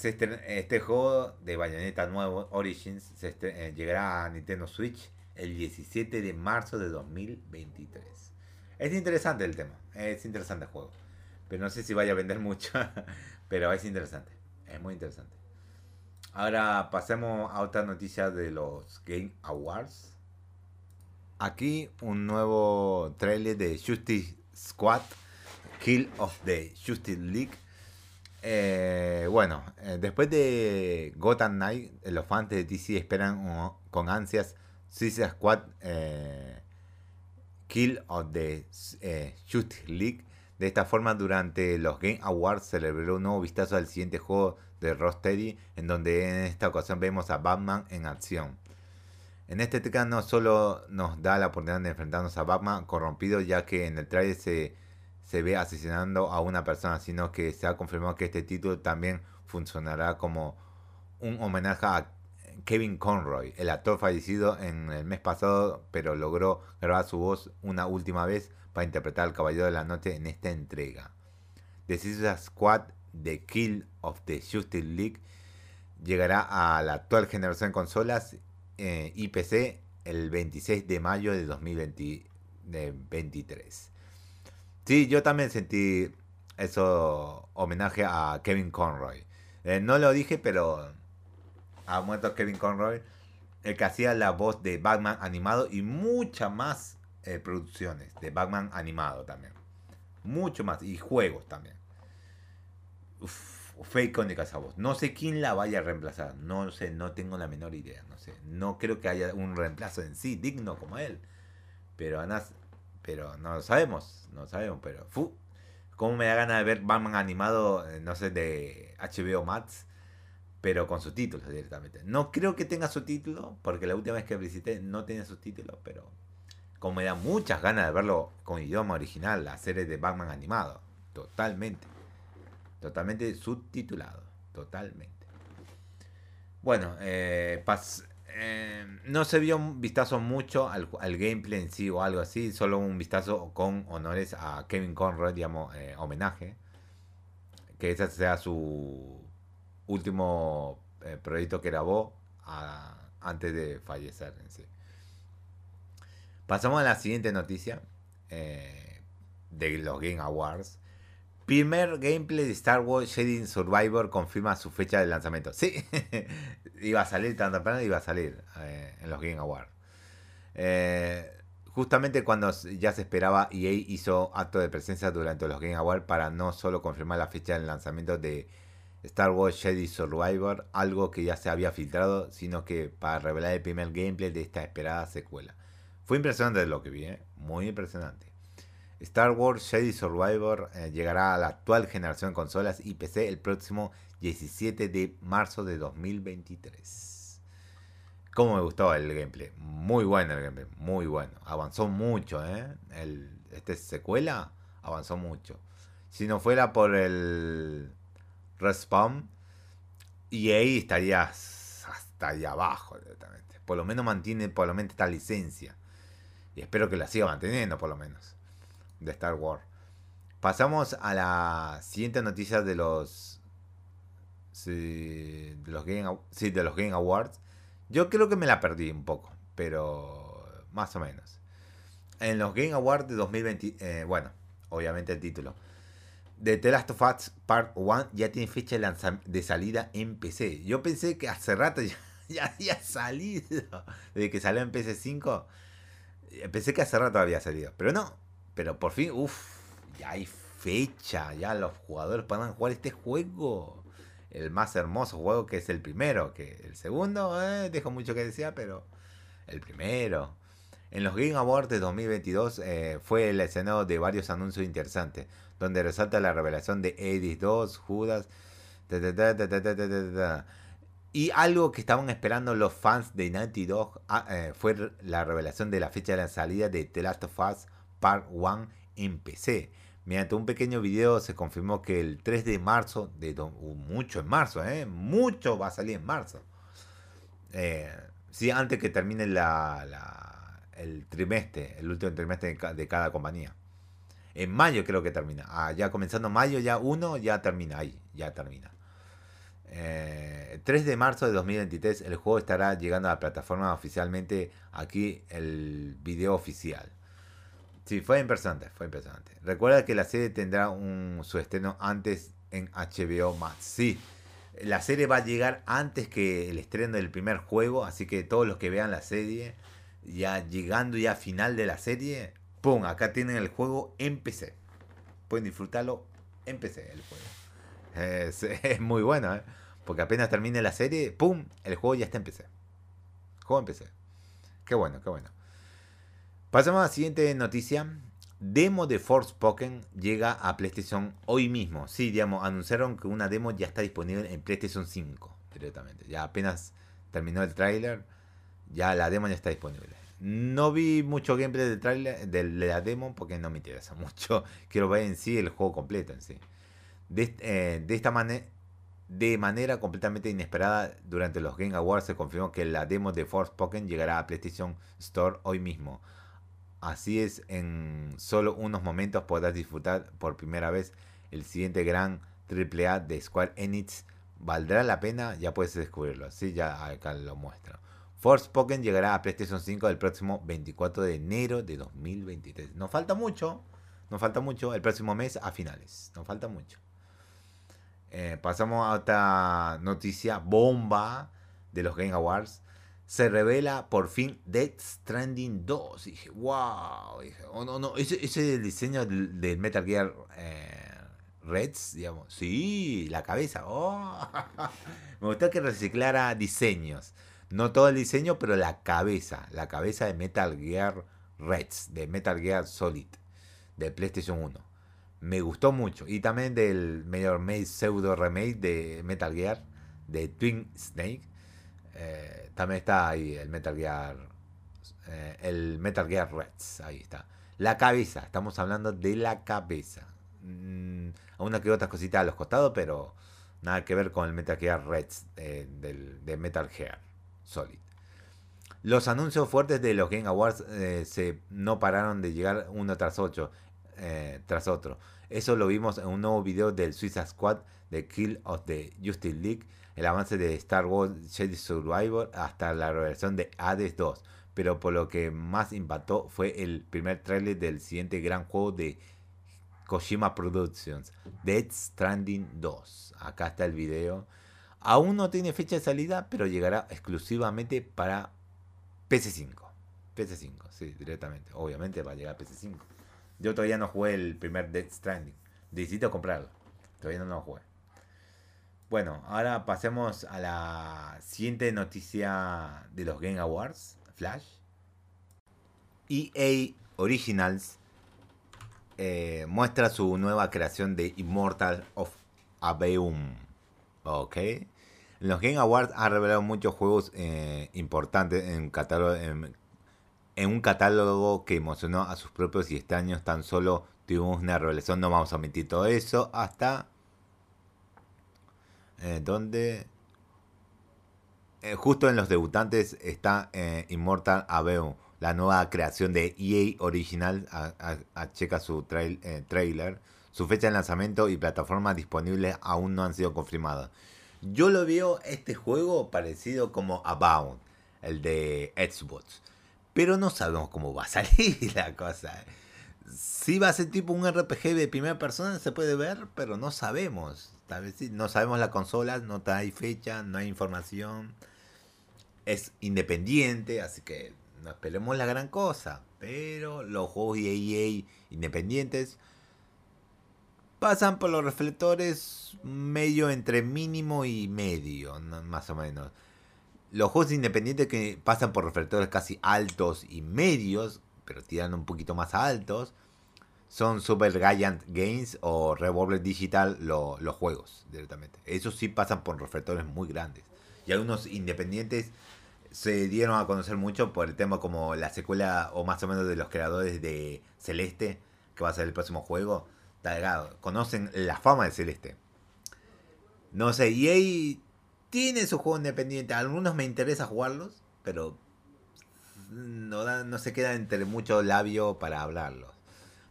este juego de Bayonetta nuevo, Origins, eh, llegará a Nintendo Switch el 17 de marzo de 2023. Es interesante el tema, es interesante el juego. Pero no sé si vaya a vender mucho, pero es interesante, es muy interesante. Ahora pasemos a otra noticia de los Game Awards. Aquí un nuevo trailer de Justice Squad, Kill of the Justice League. Eh, bueno, eh, después de Gotham Knight, eh, los fans de DC esperan con ansias Suicide Squad Kill of the Justice League. De esta forma, durante los Game Awards celebró un nuevo vistazo al siguiente juego de Rocksteady, en donde en esta ocasión vemos a Batman en acción. En este TK no solo nos da la oportunidad de enfrentarnos a Batman corrompido, ya que en el trailer se, se ve asesinando a una persona, sino que se ha confirmado que este título también funcionará como un homenaje a Kevin Conroy, el actor fallecido en el mes pasado, pero logró grabar su voz una última vez para interpretar al Caballero de la Noche en esta entrega. The Suicide Squad The Kill of the Justice League llegará a la actual generación de consolas eh, IPC el 26 de mayo de 2023. Sí, yo también sentí eso homenaje a Kevin Conroy. Eh, no lo dije, pero ha muerto Kevin Conroy, el que hacía la voz de Batman animado y muchas más eh, producciones de Batman animado también. Mucho más. Y juegos también. Uf, fue icónica esa. No sé quién la vaya a reemplazar. No sé, no tengo la menor idea. No sé. No creo que haya un reemplazo en sí digno como él. Pero pero no lo sabemos. No lo sabemos. Pero fu, cómo me da ganas de ver Batman animado, eh, no sé, de HBO Max pero con subtítulos directamente. No creo que tenga subtítulos, porque la última vez que visité no tenía subtítulos, pero como me da muchas ganas de verlo con idioma original, la serie de Batman animado, totalmente, totalmente subtitulado, totalmente. Bueno, eh, eh, no se vio un vistazo mucho al, gameplay en sí o algo así, solo un vistazo con honores a Kevin Conroy, digamos, eh, homenaje, que esa sea su último proyecto que grabó antes de fallecer en sí. Pasamos a la siguiente noticia eh, de los Game Awards. Primer gameplay de Star Wars Jedi Survivor confirma su fecha de lanzamiento. Sí, iba a salir tan temprano, iba a salir eh, en los Game Awards. justamente cuando ya se esperaba, EA hizo acto de presencia durante los Game Awards para no solo confirmar la fecha de lanzamiento de Star Wars Jedi Survivor, algo que ya se había filtrado, sino que para revelar el primer gameplay de esta esperada secuela. Fue impresionante lo que vi, ¿eh? muy impresionante. Star Wars Jedi Survivor eh, llegará a la actual generación de consolas y PC el próximo 17 de marzo de 2023. ¿Cómo me gustó el gameplay? Muy bueno el gameplay, muy bueno. Avanzó mucho, ¿eh? Este secuela avanzó mucho. Si no fuera por el Respawn. Y ahí estarías hasta ahí abajo directamente. Por lo menos mantiene por lo menos esta licencia. Y espero que la siga manteniendo por lo menos. De Star Wars. Pasamos a la siguiente noticia de los. de los Game, sí, de los Game Awards. Yo creo que me la perdí un poco. Pero más o menos. En los Game Awards de 2020. Eh, bueno, obviamente el título de The Last of Us Part 1 ya tiene fecha de, salida en PC. Yo pensé que hace rato ya, había salido. Desde que salió en PC5. Pensé que hace rato había salido. Pero no. Pero por fin, uff, ya hay fecha. Ya los jugadores puedan jugar este juego. El más hermoso juego que es el primero. Que el segundo, eh, dejo mucho que decir, pero el primero. En los Game Awards de 2022 eh, fue el escenario de varios anuncios interesantes donde resalta la revelación de Edis 2, Judas, y algo que estaban esperando los fans de Naughty Dog ah, eh, fue la revelación de la fecha de la salida de The Last of Us Part 1 en PC. Mediante un pequeño video se confirmó que el 3 de marzo, de mucho en marzo, eh, mucho va a salir en marzo. Eh, sí, antes que termine el trimestre, el último trimestre de cada compañía. En mayo creo que termina. Ah, ya comenzando mayo, ya uno, ya termina. Ahí, ya termina. 3 eh, de marzo de 2023 el juego estará llegando a la plataforma oficialmente. Aquí el video oficial. Sí, fue impresionante, fue impresionante. Recuerda que la serie tendrá un, su estreno antes en HBO Max. Sí, la serie va a llegar antes que el estreno del primer juego, así que todos los que vean la serie, ya llegando ya a final de la serie, ¡Pum! Acá tienen el juego en PC. Pueden disfrutarlo en el juego. Es, muy bueno, ¿eh? Porque apenas termine la serie, ¡pum! El juego ya está en PC. Juego en. Qué bueno, qué bueno. Pasamos a la siguiente noticia. Demo de Force Pokémon llega a PlayStation hoy mismo. Sí, digamos, anunciaron que una demo ya está disponible en PlayStation 5 directamente. Ya apenas terminó el tráiler, ya la demo ya está disponible. No vi mucho gameplay del trailer, de la demo porque no me interesa mucho. Quiero ver en sí el juego completo en sí. De, eh, esta manera, de manera completamente inesperada, durante los Game Awards se confirmó que la demo de Force Pokémon llegará a PlayStation Store hoy mismo. Así es, en solo unos momentos podrás disfrutar por primera vez el siguiente gran AAA de Square Enix. ¿Valdrá la pena? Ya puedes descubrirlo. Así ya acá lo muestro. Forspoken llegará a PlayStation 5 el próximo 24 de enero de 2023. Nos falta mucho, nos falta mucho, el próximo mes a finales, nos falta mucho. Eh, pasamos a otra noticia bomba de los Game Awards. se revela por fin Death Stranding 2. dije, wow. Dije, oh, no, no, ese, ese es el diseño del, Metal Gear eh, Reds, digamos. Sí, la cabeza. Oh. Me gustó que reciclara diseños. No todo el diseño, pero la cabeza. La cabeza de Metal Gear Reds, de Metal Gear Solid, de PlayStation 1. Me gustó mucho. Y también del medio pseudo remake de Metal Gear, de Twin Snake. Eh, también está ahí el Metal Gear. Eh, el Metal Gear Reds. Ahí está. La cabeza. Estamos hablando de la cabeza. Mm, una que otras cositas a los costados, pero nada que ver con el Metal Gear Reds eh, del, de Metal Gear Solid. Los anuncios fuertes de los Game Awards se no pararon de llegar uno tras otro, tras otro. Eso lo vimos en un nuevo video del Suicide Squad de Kill of the Justice League el avance de Star Wars Jedi Survivor hasta la revelación de Hades 2. Pero por lo que más impactó fue el primer trailer del siguiente gran juego de Kojima Productions, Dead Stranding 2. Acá está el video. Aún no tiene fecha de salida, pero llegará exclusivamente para PC5. PC5, sí, directamente. Obviamente va a llegar a PC5. Yo todavía no jugué el primer Dead Stranding. Necesito comprarlo. Todavía no lo jugué. Bueno, ahora pasemos a la siguiente noticia de los Game Awards, Flash. EA Originals eh, muestra su nueva creación de Immortal of Aveum. Ok. Los Game Awards han revelado muchos juegos eh, importantes en, catálogo, un catálogo que emocionó a sus propios y año tan solo tuvimos una revelación, no vamos a omitir todo eso, hasta eh, donde eh, justo en los debutantes está eh, Immortal Aveu, la nueva creación de EA Original, a, checa su trailer. Su fecha de lanzamiento y plataformas disponibles aún no han sido confirmadas. Yo lo veo este juego parecido como Abound, el de Xbox. Pero no sabemos cómo va a salir la cosa. Si va a ser tipo un RPG de primera persona, se puede ver, pero no sabemos no sabemos la consola, no hay fecha, no hay información. Es independiente, así que no esperemos la gran cosa. Pero los juegos EA independientes pasan por los reflectores medio entre mínimo y medio, más o menos. Los juegos independientes que pasan por reflectores casi altos y medios, pero tiran un poquito más altos, son Super Giant Games o Revolver Digital los juegos directamente. Esos sí pasan por reflectores muy grandes. Y algunos independientes se dieron a conocer mucho por el tema como la secuela o más o menos de los creadores de Celeste, que va a ser el próximo juego. Conocen la fama de Celeste. No sé, EA tiene su juego independiente. Algunos me interesa jugarlos, pero no, se queda entre mucho labio para hablarlos.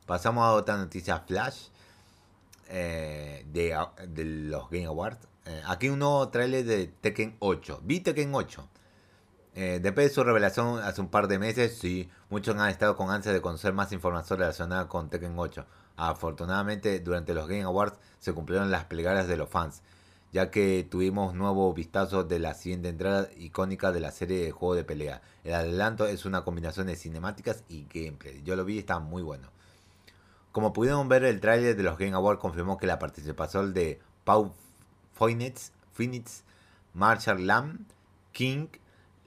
Pasamos a otra noticia flash eh, de, los Game Awards. Eh, aquí un nuevo trailer de Tekken 8. Vi Tekken 8. Eh, después de su revelación hace un par de meses, sí, muchos han estado con ansia de conocer más información relacionada con Tekken 8. Afortunadamente, durante los Game Awards se cumplieron las plegarias de los fans, ya que tuvimos nuevo vistazo de la siguiente entrada icónica de la serie de juego de pelea. El adelanto es una combinación de cinemáticas y gameplay. Yo lo vi y está muy bueno. Como pudieron ver, el tráiler de los Game Awards confirmó que la participación de Pau Phoenix, Phoenix Marshall Lamb, King,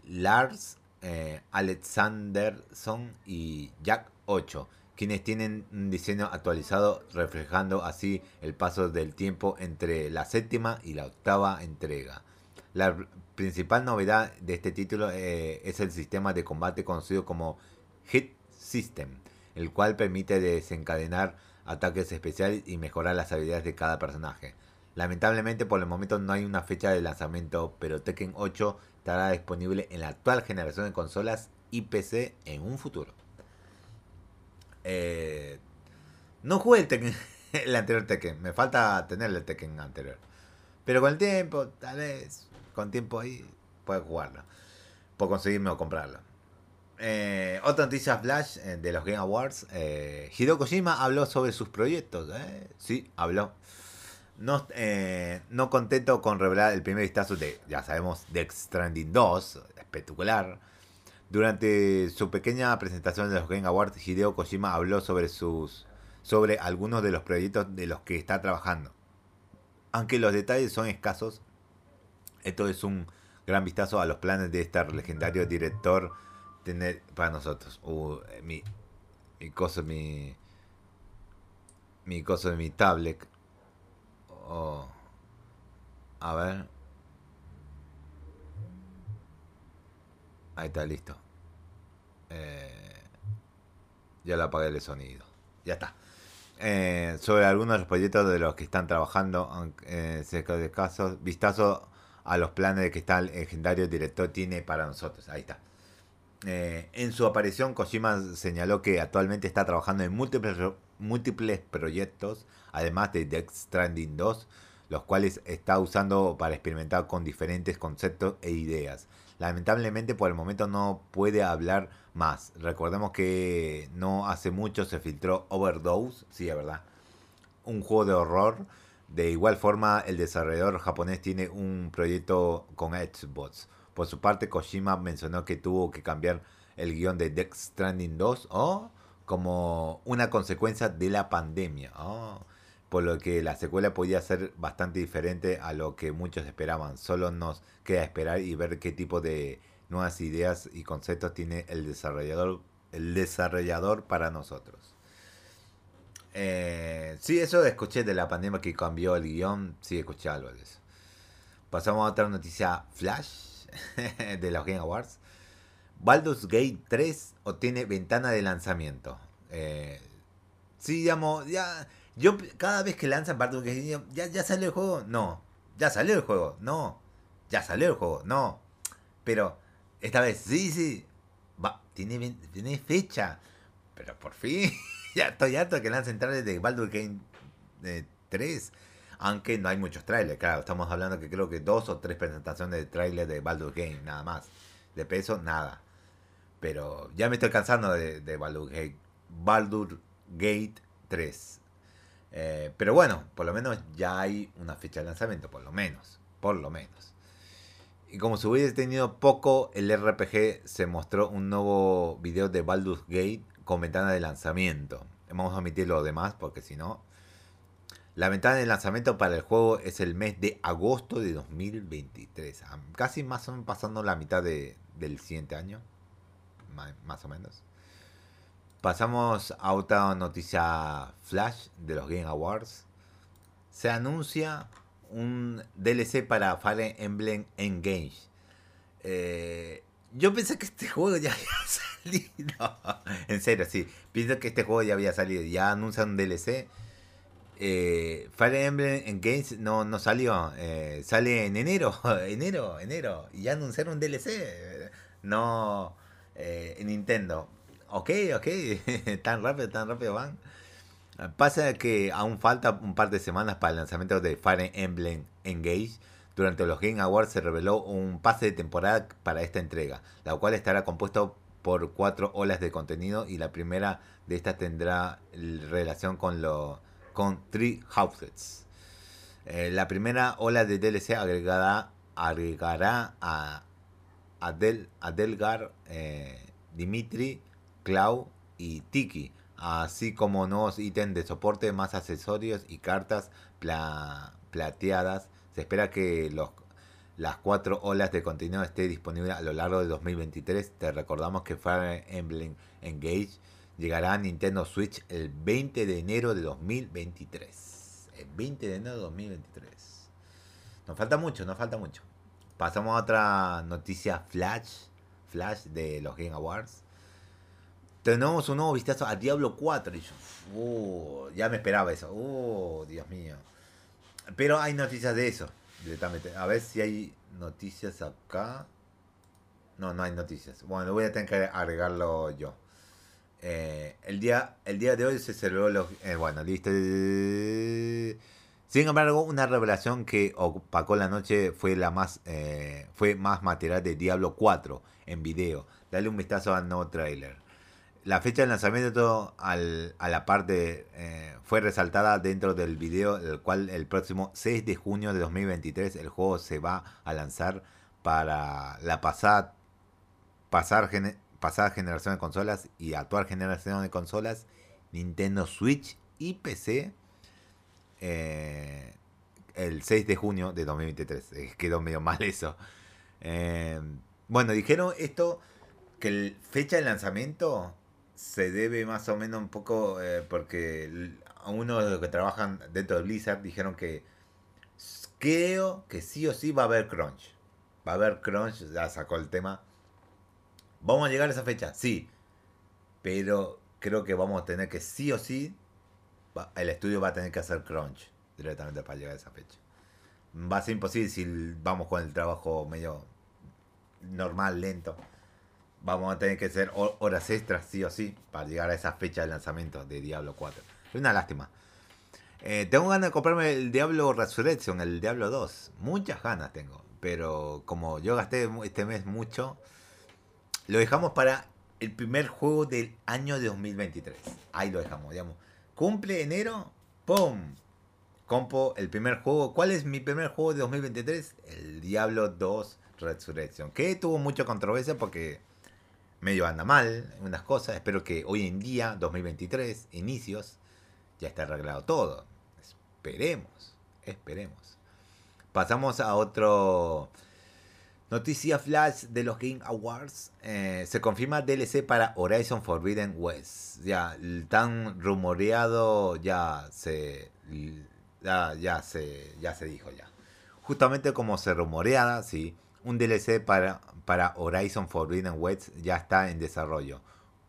Lars, eh, Alexanderson y Jack 8, quienes tienen un diseño actualizado reflejando así el paso del tiempo entre la séptima y la octava entrega. La principal novedad de este título eh, es el sistema de combate conocido como Hit System el cual permite desencadenar ataques especiales y mejorar las habilidades de cada personaje. Lamentablemente por el momento no hay una fecha de lanzamiento, pero Tekken 8 estará disponible en la actual generación de consolas y PC en un futuro. Eh, no jugué el, Tekken, el anterior Tekken, me falta tener el Tekken anterior. Pero con el tiempo, tal vez, con tiempo ahí, puedo jugarlo. Puedo conseguirme o comprarlo. Eh, otra noticia flash eh, de los Game Awards. Eh, Hideo habló sobre sus proyectos. Eh. Sí, habló. No, no contento con revelar el primer vistazo de, ya sabemos, Death Stranding 2. espectacular. Durante su pequeña presentación de los Game Awards, Hideo Kojima habló sobre sus sobre algunos de los proyectos de los que está trabajando. Aunque los detalles son escasos, esto es un gran vistazo a los planes de este legendario director tener para nosotros. Uh, mi, mi cosa, mi, mi cosa de mi tablet. Oh. A ver. Ahí está, listo. Eh, ya le apagué el sonido. Ya está. Eh, sobre algunos de los proyectos de los que están trabajando, eh, cerca de casos, vistazo a los planes que está el legendario director tiene para nosotros. Ahí está. Eh, en su aparición, Kojima señaló que actualmente está trabajando en múltiples, múltiples proyectos, además de Death Stranding 2, los cuales está usando para experimentar con diferentes conceptos e ideas. Lamentablemente por el momento no puede hablar más. Recordemos que no hace mucho se filtró Overdose, sí, es verdad, un juego de horror. De igual forma, el desarrollador japonés tiene un proyecto con Xbox. Por su parte, Kojima mencionó que tuvo que cambiar el guion de Death Stranding 2 como una consecuencia de la pandemia. Oh, por lo que la secuela podía ser bastante diferente a lo que muchos esperaban. Solo nos queda esperar y ver qué tipo de nuevas ideas y conceptos tiene el desarrollador, el desarrollador para nosotros. Eh, sí, eso escuché de la pandemia que cambió el guion. Sí, escuché algo de eso. Pasamos a otra noticia flash de los Game Awards. Baldur's Gate 3 obtiene ventana de lanzamiento. Eh, sí, digamos, ya. Yo cada vez que lanzan Baldur's Gate, ¿ya, ¿ya salió el juego? No. ¿Ya salió el juego? No. ¿Ya salió el juego? No. Pero esta vez, sí, sí. Va, tiene, tiene fecha. Pero por fin. ya estoy harto que lancen trailers de Baldur's Gate 3. Eh, Aunque no hay muchos trailers, claro. Estamos hablando que creo que dos o tres presentaciones de trailers de Baldur's Gate, nada más. De peso, nada. Pero ya me estoy cansando de, de Baldur's Gate, Baldur Gate 3. Eh, pero bueno, por lo menos ya hay una fecha de lanzamiento, por lo menos. Por lo menos. Y como se hubiese tenido poco, el RPG se mostró un nuevo video de Baldur's Gate con ventana de lanzamiento. Vamos a omitir lo demás porque si no... La ventana de lanzamiento para el juego es el mes de agosto de 2023. Ah, casi más o menos pasando la mitad de, del siguiente año. Más o menos. Pasamos a otra noticia flash de los Game Awards. Se anuncia un DLC para Fire Emblem Engage. Eh, yo pensé que este juego ya había salido. en serio, sí. Pienso que este juego ya había salido. Ya anuncian un DLC. Eh, Fire Emblem Engage no, no salió. Eh, sale en enero. enero, enero. Y ya anunciaron un DLC. No. Eh, en Nintendo. Ok, ok. tan rápido, tan rápido van. Pasa que aún falta un par de semanas para el lanzamiento de Fire Emblem Engage. Durante los Game Awards se reveló un pase de temporada para esta entrega, la cual estará compuesto por cuatro olas de contenido y la primera de estas tendrá relación con lo con Three Houses. Eh, la primera ola de DLC agregará, agregará a Adel, Adelgar, eh, Dimitri, Clau y Tiki así como nuevos ítems de soporte, más accesorios y cartas plateadas. Se espera que los, las cuatro olas de contenido estén disponibles a lo largo de 2023. Te recordamos que Fire Emblem Engage llegará a Nintendo Switch el 20 de enero de 2023. El 20 de enero de 2023. Nos falta mucho, nos falta mucho. Pasamos a otra noticia flash, flash de los Game Awards tenemos un nuevo vistazo a Diablo 4. Y yo, ya me esperaba eso. Uh, Dios mío. Pero hay noticias de eso, directamente. A ver si hay noticias acá. No, no hay noticias. Bueno, voy a tener que agregarlo yo. Eh, el, día, el día de hoy se celebró los... Eh, bueno, listo. Sin embargo, una revelación que opacó la noche fue la más eh, fue más material de Diablo 4 en video. Dale un vistazo al nuevo trailer. La fecha de lanzamiento al, a la parte eh, fue resaltada dentro del video, el cual el próximo 6 de junio de 2023 el juego se va a lanzar para la pasada pasar pasada generación de consolas y actual generación de consolas, Nintendo Switch y PC eh, el 6 de junio de 2023. quedó medio mal eso. Eh, bueno, dijeron esto, que el fecha de lanzamiento se debe más o menos un poco eh, porque a uno de los que trabajan dentro de Blizzard dijeron que creo que sí o sí va a haber crunch. Va a haber crunch, ya sacó el tema. ¿Vamos a llegar a esa fecha? Sí. Pero creo que vamos a tener que sí o sí, el estudio va a tener que hacer crunch directamente para llegar a esa fecha. Va a ser imposible si vamos con el trabajo medio normal, lento. Vamos a tener que hacer horas extras sí o sí para llegar a esa fecha de lanzamiento de Diablo 4. Es una lástima. Eh, tengo ganas de comprarme el Diablo Resurrection, el Diablo 2. Muchas ganas tengo. Pero como yo gasté este mes mucho, lo dejamos para el primer juego del año de 2023. Ahí lo dejamos, digamos. Cumple enero, ¡pum! Compo el primer juego. ¿Cuál es mi primer juego de 2023? El Diablo 2 Resurrection. Que tuvo mucha controversia porque medio anda mal unas cosas. Espero que hoy en día, 2023, inicios, ya esté arreglado todo. Esperemos, esperemos. Pasamos a otro Noticia flash de los Game Awards. Eh, se confirma DLC para Horizon Forbidden West. Ya, tan rumoreado ya se. Ya, ya se. Ya se dijo ya. Justamente como se rumoreaba, sí. Un DLC para, para Horizon Forbidden West ya está en desarrollo.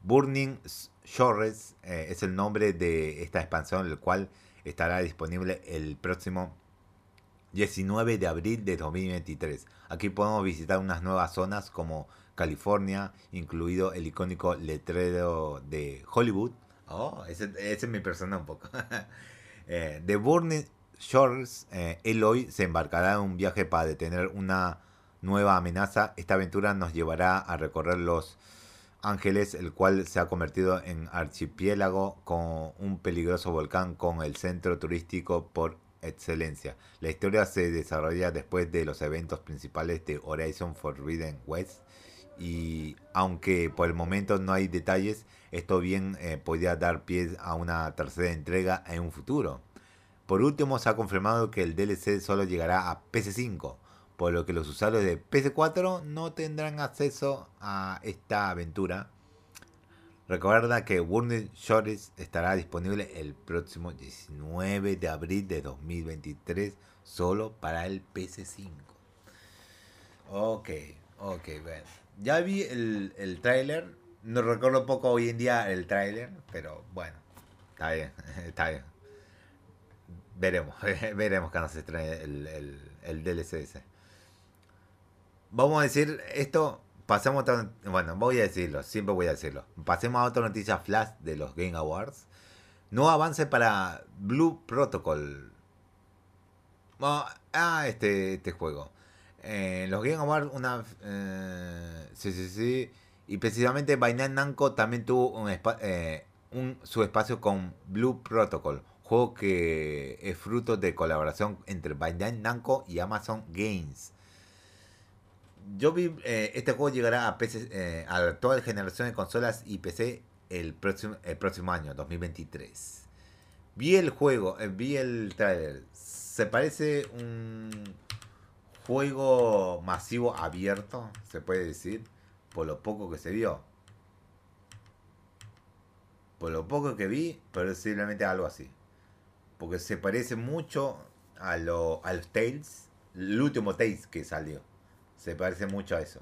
Burning Shores eh, es el nombre de esta expansión, el cual estará disponible el próximo 19 de abril de 2023. Aquí podemos visitar unas nuevas zonas como California, incluido el icónico letrero de Hollywood. Oh, ese, es mi persona un poco. eh, de Burning Shores, eh, Eloy se embarcará en un viaje para detener una nueva amenaza. Esta aventura nos llevará a recorrer los Ángeles, el cual se ha convertido en archipiélago con un peligroso volcán con el centro turístico por excelencia. La historia se desarrolla después de los eventos principales de Horizon Forbidden West y aunque por el momento no hay detalles, esto bien eh, podría dar pie a una tercera entrega en un futuro. Por último, se ha confirmado que el DLC solo llegará a PS5, por lo que los usuarios de PS4 no tendrán acceso a esta aventura Recuerda que Burning Shores estará disponible el próximo 19 de abril de 2023 solo para el PC5. Ok, ok, bueno. Ya vi el, el tráiler. No recuerdo poco hoy en día el tráiler, pero bueno, está bien, está bien. Veremos, veremos cuando se trae el, el, el DLC Vamos a decir esto pasemos a bueno, voy a decirlo, siempre voy a decirlo. Pasemos a otra noticia flash de los Game Awards. No avance para Blue Protocol. ah, este, este juego. En los Game Awards, una. Eh, sí, sí, sí. Y precisamente Bandai Namco también tuvo un, eh, un, su espacio con Blue Protocol. Juego que es fruto de colaboración entre Bandai Namco y Amazon Games yo vi, eh, este juego llegará a, PC, eh, a toda la generación de consolas y PC el próximo, el próximo año, 2023. Vi el juego, eh, vi el trailer. Se parece un juego masivo abierto, se puede decir, por lo poco que se vio. Por lo poco que vi, posiblemente algo así. Porque se parece mucho a, lo, a los Tales, el último Tales que salió se parece mucho a eso,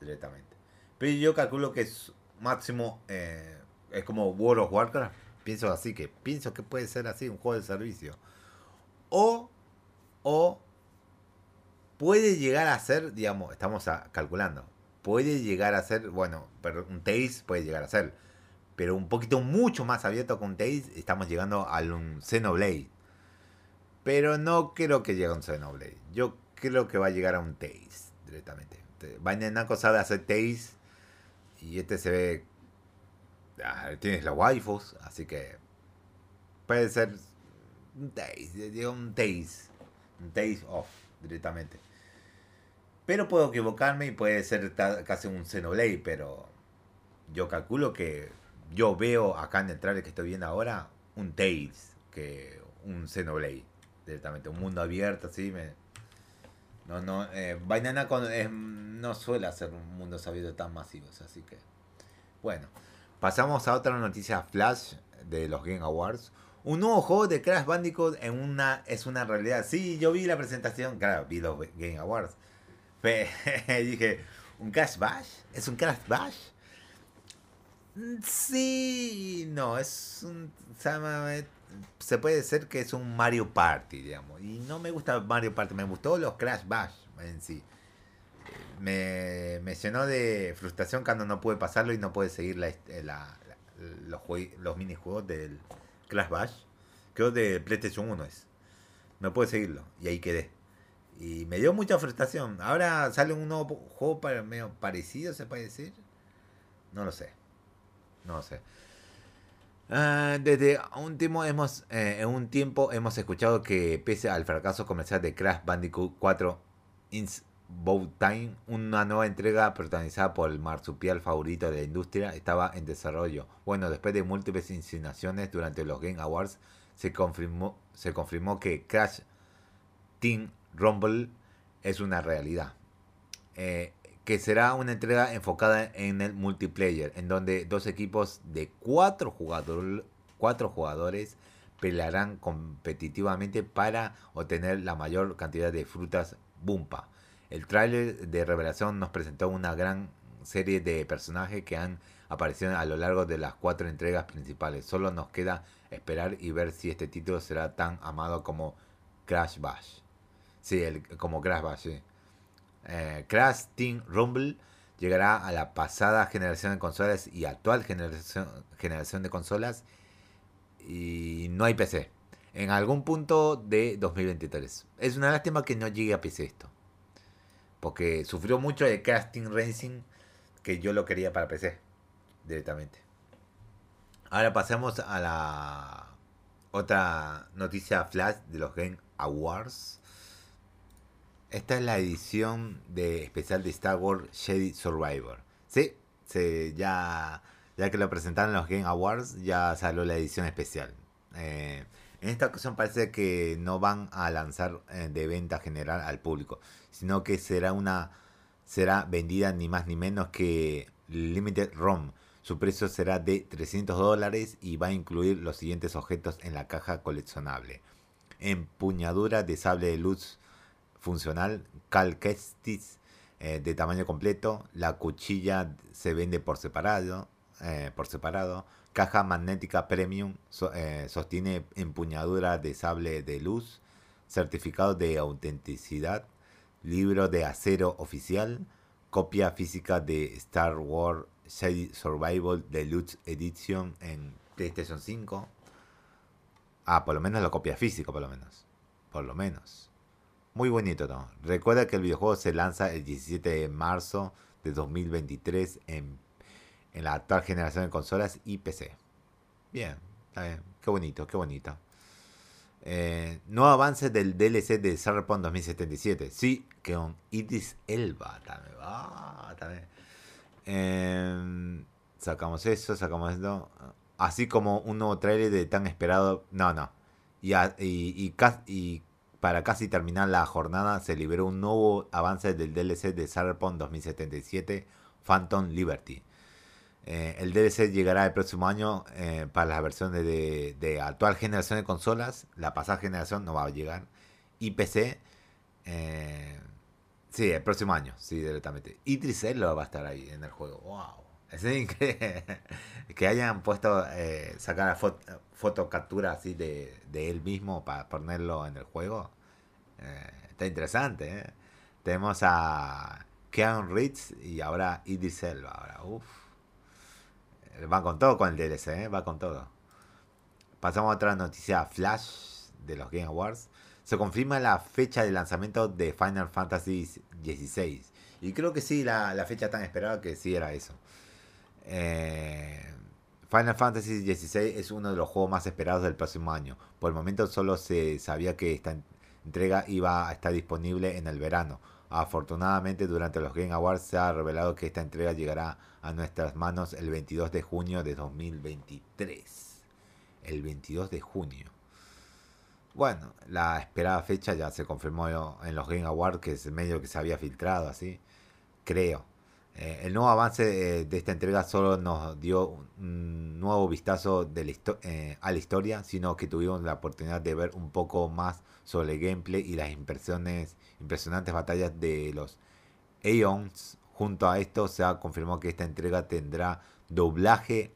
directamente. Pero yo calculo que es máximo, eh, es como World of Warcraft. Pienso así, que pienso que puede ser así, un juego de servicio. O, o puede llegar a ser, digamos, estamos calculando, puede llegar a ser, bueno, pero un Taze puede llegar a ser, pero un poquito mucho más abierto con Taze, estamos llegando a un Xenoblade. Pero no creo que llegue a un Xenoblade. Yo creo que va a llegar a un Taze directamente. Bandai sabe hacer Taze y este se ve. Ah, tienes los waifus, así que puede ser un digo un Taze, un off directamente. Pero puedo equivocarme y puede ser casi un Xenoblade, pero yo calculo que yo veo acá en el trailer que estoy viendo ahora un Tales que un Xenoblade directamente, un mundo abierto así me no no eh, no suele hacer un mundo sabido tan masivos, así que bueno, pasamos a otra noticia flash de los Game Awards. Un nuevo juego de Crash Bandicoot en una es una realidad. Sí, yo vi la presentación, claro, vi los Game Awards. dije, ¿un Crash Bash? ¿Es un Crash Bash? Sí, no, es un. Se puede decir que es un Mario Party, digamos. Y no me gusta Mario Party, me gustó los Crash Bash en sí. Me, me llenó de frustración cuando no pude pasarlo y no pude seguir la, la, los, minijuegos del Crash Bash. Creo de PlayStation 1 es. No pude seguirlo y ahí quedé. Y me dio mucha frustración. Ahora sale un nuevo juego para, medio parecido, se puede decir. No lo sé. No sé. Ah, desde un tiempo hemos, eh, en un tiempo hemos escuchado que pese al fracaso comercial de Crash Bandicoot 4 Ins Time, una nueva entrega protagonizada por el marsupial favorito de la industria, estaba en desarrollo. Bueno, después de múltiples insinuaciones durante los Game Awards, se confirmó, se confirmó que Crash Team Rumble es una realidad. Eh, que será una entrega enfocada en el multiplayer, en donde dos equipos de cuatro, jugadores pelearán competitivamente para obtener la mayor cantidad de frutas Bumpa. El tráiler de revelación nos presentó una gran serie de personajes que han aparecido a lo largo de las cuatro entregas principales. Solo nos queda esperar y ver si este título será tan amado como Crash Bash. Sí, como Crash Bash, sí. Eh, Crash Team Rumble llegará a la pasada generación de consolas y actual generación, generación de consolas y no hay PC. En algún punto de 2023. Es una lástima que no llegue a PC esto. Porque sufrió mucho de Team Racing que yo lo quería para PC directamente. Ahora pasemos a la otra noticia flash de los Game Awards. Esta es la edición de especial de Star Wars Jedi Survivor. Sí, ya, ya que lo presentaron en los Game Awards, ya salió la edición especial. Eh, en esta ocasión parece que no van a lanzar eh, de venta general al público, sino que será una será vendida ni más ni menos que Limited ROM. Su precio será de 300 dólares y va a incluir los siguientes objetos en la caja coleccionable. Empuñadura de sable de luz funcional Cal eh, de tamaño completo. La cuchilla se vende por separado. Eh, por separado. Caja magnética premium eh, sostiene empuñadura de sable de luz. Certificado de autenticidad. Libro de acero oficial. Copia física de Star Wars Jedi Survival Deluxe Edition en PlayStation 5. Ah, por lo menos la copia física, por lo menos. Por lo menos. Muy bonito, ¿no? Recuerda que el videojuego se lanza el 17 de marzo de 2023 en, en la actual generación de consolas y PC. Bien, qué bonito, qué bonito. Eh, nuevo avance del DLC de Cyberpunk 2077. Sí, que con Idris Elba también. Ah, también. Em, sacamos eso, sacamos esto. Así como un nuevo trailer de tan esperado. No, no. Y, y, y, y para casi terminar la jornada se liberó un nuevo avance del DLC de Cyberpunk 2077 Phantom Liberty. Eh, el DLC llegará el próximo año eh, para las versiones de, actual generación de consolas. La pasada generación no va a llegar. Y PC. Eh, sí, el próximo año, sí, directamente. Y Tricello va a estar ahí en el juego. ¡Wow! Es increíble que hayan puesto, sacar la foto, captura así de, de él mismo para ponerlo en el juego. Eh, está interesante, ¿eh? Tenemos a Keanu Reeves y ahora Idris Elba. Ahora, eh, Va con todo con el DLC. Va con todo. Pasamos a otra noticia flash de los Game Awards. Se confirma la fecha de lanzamiento de Final Fantasy XVI. Y creo que sí, la, fecha tan esperada que sí era eso. Final Fantasy XVI es uno de los juegos más esperados del próximo año. Por el momento solo se sabía que está entrega iba a estar disponible en el verano. Afortunadamente, durante los Game Awards se ha revelado que esta entrega llegará a nuestras manos el 22 de junio de 2023. El 22 de junio. Bueno, la esperada fecha ya se confirmó en los Game Awards, que es medio que se había filtrado así. Creo. Eh, el nuevo avance de esta entrega solo nos dio un nuevo vistazo eh, a la historia, sino que tuvimos la oportunidad de ver un poco más sobre el gameplay y las impresiones, impresionantes batallas de los Aeons. Junto a esto se ha confirmado que esta entrega tendrá doblaje.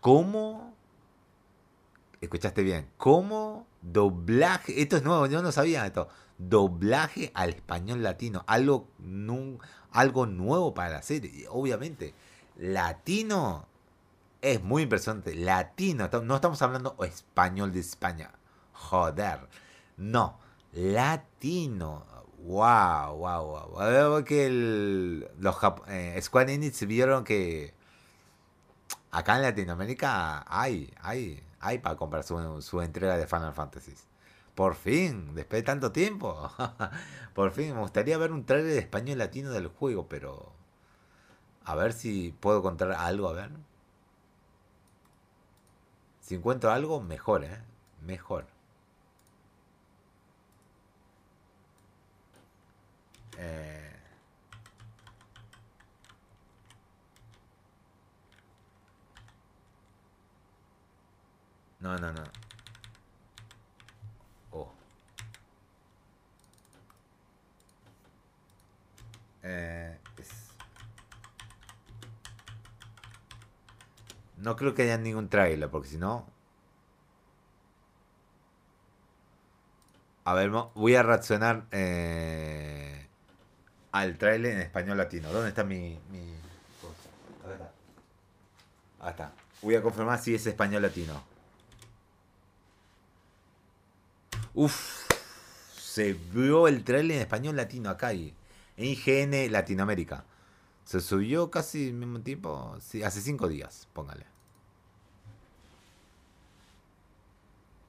¿Cómo? Escuchaste bien. ¿Cómo? Doblaje. Esto es nuevo, yo no sabía esto. Doblaje al español latino. Algo nunca algo nuevo para la serie. Obviamente, latino es muy impresionante. Latino, no estamos hablando español de España. Joder. No, latino. Wow, wow, wow. Que el, los eh, Square Enix vieron que acá en Latinoamérica hay, hay, hay para comprar su, su entrega de Final Fantasy. Por fin, después de tanto tiempo. Por fin, me gustaría ver un trailer de español latino del juego, pero... A ver si puedo encontrar algo, a ver. Si encuentro algo, mejor, ¿eh? Mejor. Eh... No, no, no. Eh, no creo que haya ningún trailer, porque si no... A ver, voy a reaccionar eh, al trailer en español latino. ¿Dónde está mi... mi... está. Ahí está. Voy a confirmar si es español latino. Uf. Se vio el trailer en español latino acá y en IGN Latinoamérica. Se subió casi el mismo tiempo, hace cinco días, póngale.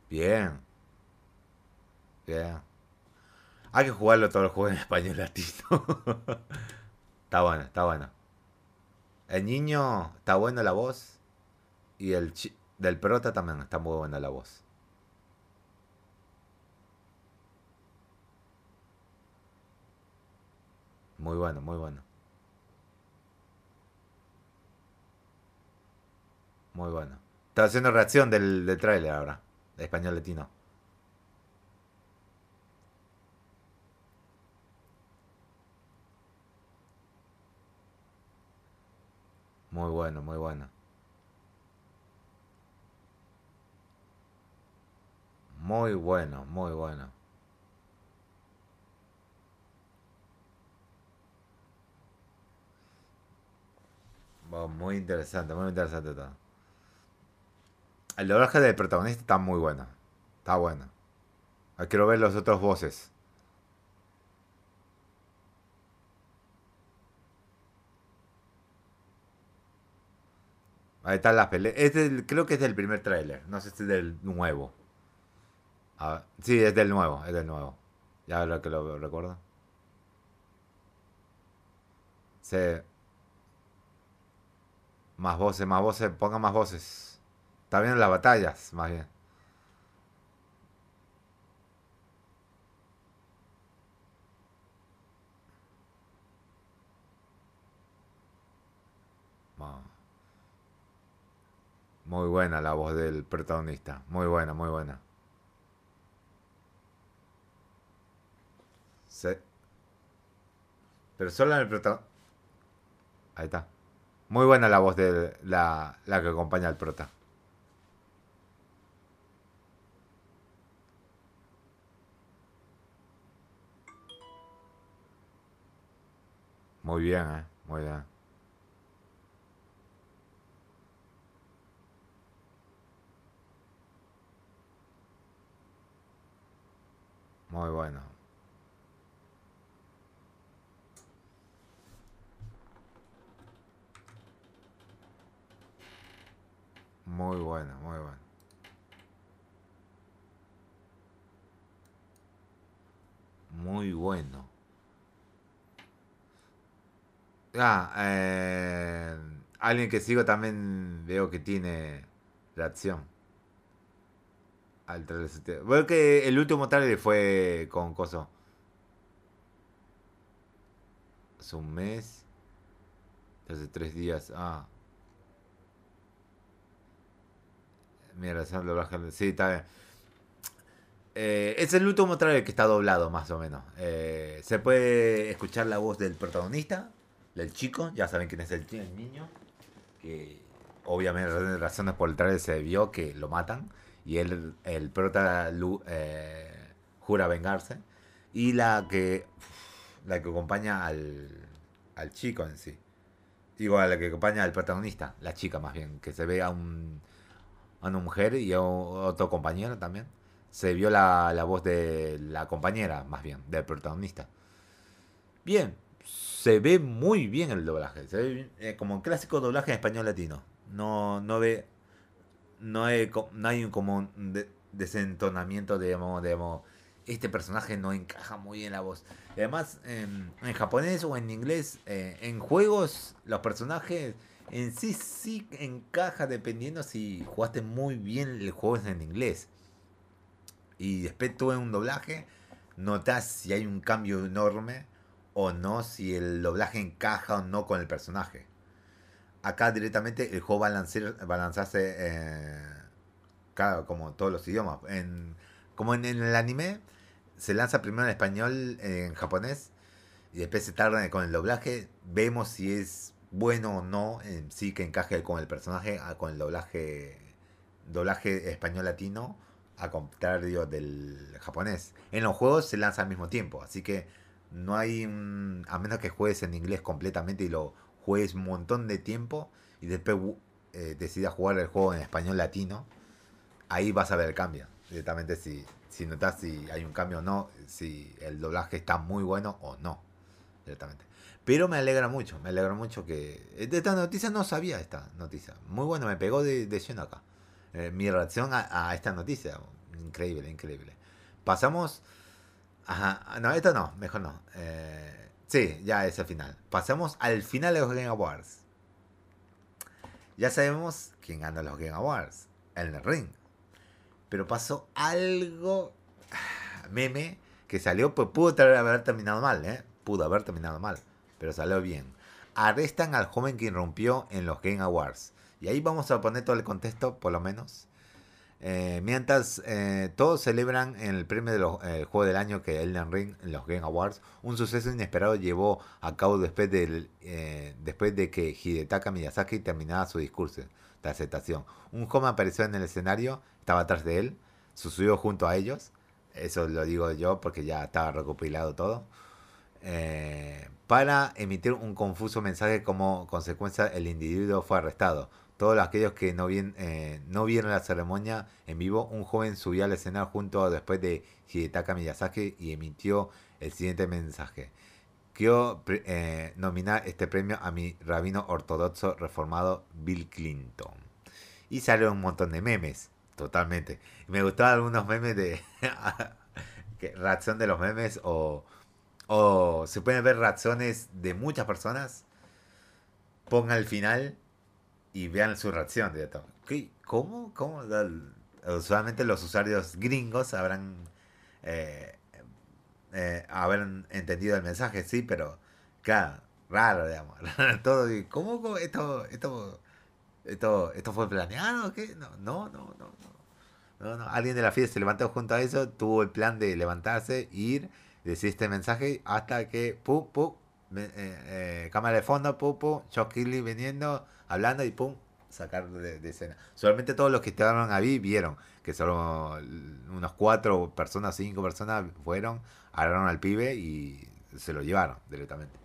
Bien. Bien. Hay que jugarlo todos los juegos en español latino. está bueno, está bueno. El niño está buena la voz. Y el del prota también está muy buena la voz. Muy bueno, muy bueno. Muy bueno. Está haciendo reacción del, del tráiler ahora, de español latino. Muy bueno, muy bueno. Muy bueno, muy bueno. Muy interesante, muy interesante todo. El doblaje del protagonista está muy bueno. Está bueno. Quiero ver los otros voces. Ahí están las peleas. Este creo que es del primer tráiler. No sé si es del nuevo. sí, es del nuevo. Es del nuevo. Ya lo que lo recuerdo. Sí. Más voces, más voces, ponga más voces. Está bien las batallas, más bien. Muy buena la voz del protagonista. Muy buena, muy buena. Sí. Pero solo en el protagonista. Ahí está. Muy buena la voz de la, la que acompaña al prota. Muy bien, ¿eh? Muy bien. Muy bueno. Muy bueno, muy bueno. Muy bueno. Ah, eh, alguien que sigo también veo que tiene reacción. Al trailer. Bueno, que el último trailer fue con Coso. Hace un mes. Hace tres días. Ah. Mira, el doblaje. Sí, está bien. Eh, es el último trailer que está doblado, más o menos. Eh, se puede escuchar la voz del protagonista, del chico. Ya saben quién es el, niño. Que obviamente, razones por el trailer se vio que lo matan. Y él, el prota eh, jura vengarse. Y la que, la que acompaña al, al chico en sí. Digo, a la que acompaña al protagonista, la chica más bien, que se ve a un una mujer y a otro compañero también. Se vio la, la voz de la compañera, más bien, del protagonista. Bien, se ve muy bien el doblaje. Se ve eh, como un clásico doblaje en español latino. No, no ve. No hay, no hay como un desentonamiento, digamos, digamos. Este personaje no encaja muy bien la voz. además, en, japonés o en inglés, eh, en juegos, los personajes en sí sí encaja dependiendo si jugaste muy bien el juego en inglés. Y después en un doblaje notas si hay un cambio enorme o no, si el doblaje encaja o no con el personaje. Acá directamente el juego a, lanzarse, eh, claro, como todos los idiomas. En, como en, el anime, se lanza primero en español, en japonés, y después se tarda con el doblaje. Vemos si es bueno o no en sí que encaje con el personaje, con el doblaje, doblaje español latino, a contrario del japonés. En los juegos se lanza al mismo tiempo, así que no hay, a menos que juegues en inglés completamente y lo juegues un montón de tiempo y después eh, decidas jugar el juego en español latino, ahí vas a ver el cambio. Directamente si, si notas si hay un cambio o no, si el doblaje está muy bueno o no. Directamente. Pero me alegra mucho, me alegra mucho que... De esta noticia no sabía esta noticia. Muy bueno, me pegó de, de acá. Eh, mi reacción a, esta noticia. Increíble, increíble. Pasamos... Ajá, no, esto no, mejor no. Eh, sí, ya es el final. Pasamos al final de los Game Awards. Ya sabemos quién gana los Game Awards. El ring. Pero pasó algo... Meme que salió, pues pudo haber terminado mal, ¿eh? Pudo haber terminado mal pero salió bien. Arrestan al joven que irrumpió en los Game Awards. Y ahí vamos a poner todo el contexto, por lo menos. Eh, mientras eh, todos celebran el premio del eh, juego del año que Elden Ring en los Game Awards, un suceso inesperado llevó a cabo después, del, después de que Hidetaka Miyazaki terminara su discurso de aceptación. Un joven apareció en el escenario, estaba atrás de él, sucedió junto a ellos. Eso lo digo yo porque ya estaba recopilado todo. Eh, para emitir un confuso mensaje como consecuencia el individuo fue arrestado. Todos aquellos que no, eh, no vieron la ceremonia en vivo, un joven subió al escenario junto después de Hidetaka Miyazaki y emitió el siguiente mensaje. Quiero eh, nominar este premio a mi rabino ortodoxo reformado Bill Clinton. Y salieron un montón de memes, totalmente. Me gustaban algunos memes de reacción de los memes o o se pueden ver reacciones de muchas personas, pongan el final y vean su reacción de todo. ¿Cómo? ¿Cómo? Usualmente los usuarios gringos habrán eh, eh, entendido el mensaje, sí, pero claro, raro, digamos. todo, ¿Cómo, cómo esto, esto, esto, esto fue planeado? ¿Qué? No, no, no, no. No, no. Alguien de la fiesta se levantó junto a eso, tuvo el plan de levantarse, ir decir este mensaje hasta que, pum, pum, eh, eh, cámara de fondo, pum, pum, Killy viniendo, hablando y pum, sacar de, escena. Solamente todos los que estaban ahí vieron que solo unos cuatro personas, cinco personas fueron, agarraron al pibe y se lo llevaron directamente.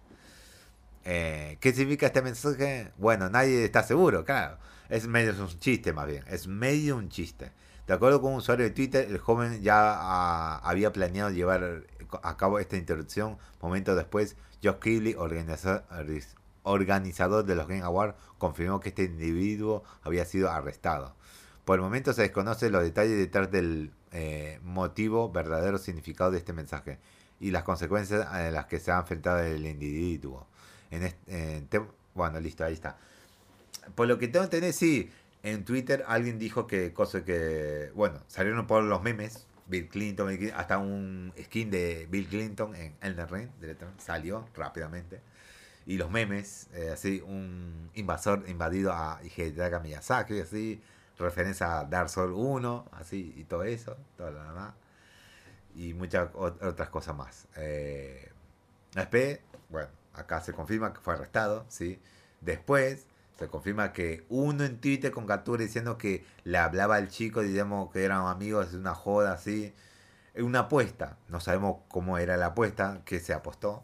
Eh, ¿Qué significa este mensaje? Bueno, nadie está seguro, claro. Es medio un chiste más bien, es medio un chiste. De acuerdo con un usuario de Twitter, el joven ya había planeado llevar a cabo esta interrupción. Momentos después, Josh Keighley, organizador de los Game Awards, confirmó que este individuo había sido arrestado. Por el momento se desconocen los detalles detrás del eh, motivo, verdadero significado de este mensaje y las consecuencias a las que se ha enfrentado el individuo. En este, bueno, listo, ahí está. Por lo que tengo que tener, sí, en Twitter alguien dijo que cosa que, bueno, salieron por los memes, Bill Clinton, hasta un skin de Bill Clinton en Elden Ring, salió rápidamente. Y los memes, eh, así, un invasor invadido a Hidetaka Miyazaki, así, referencia a Dark Souls 1, así, y todo eso, todo lo demás. Y muchas otras cosas más. Eh, bueno, acá se confirma que fue arrestado, ¿sí? Después se confirma que uno en Twitter con captura diciendo que le hablaba al chico, digamos que eran amigos, una joda así. Una apuesta, no sabemos cómo era la apuesta, que se apostó,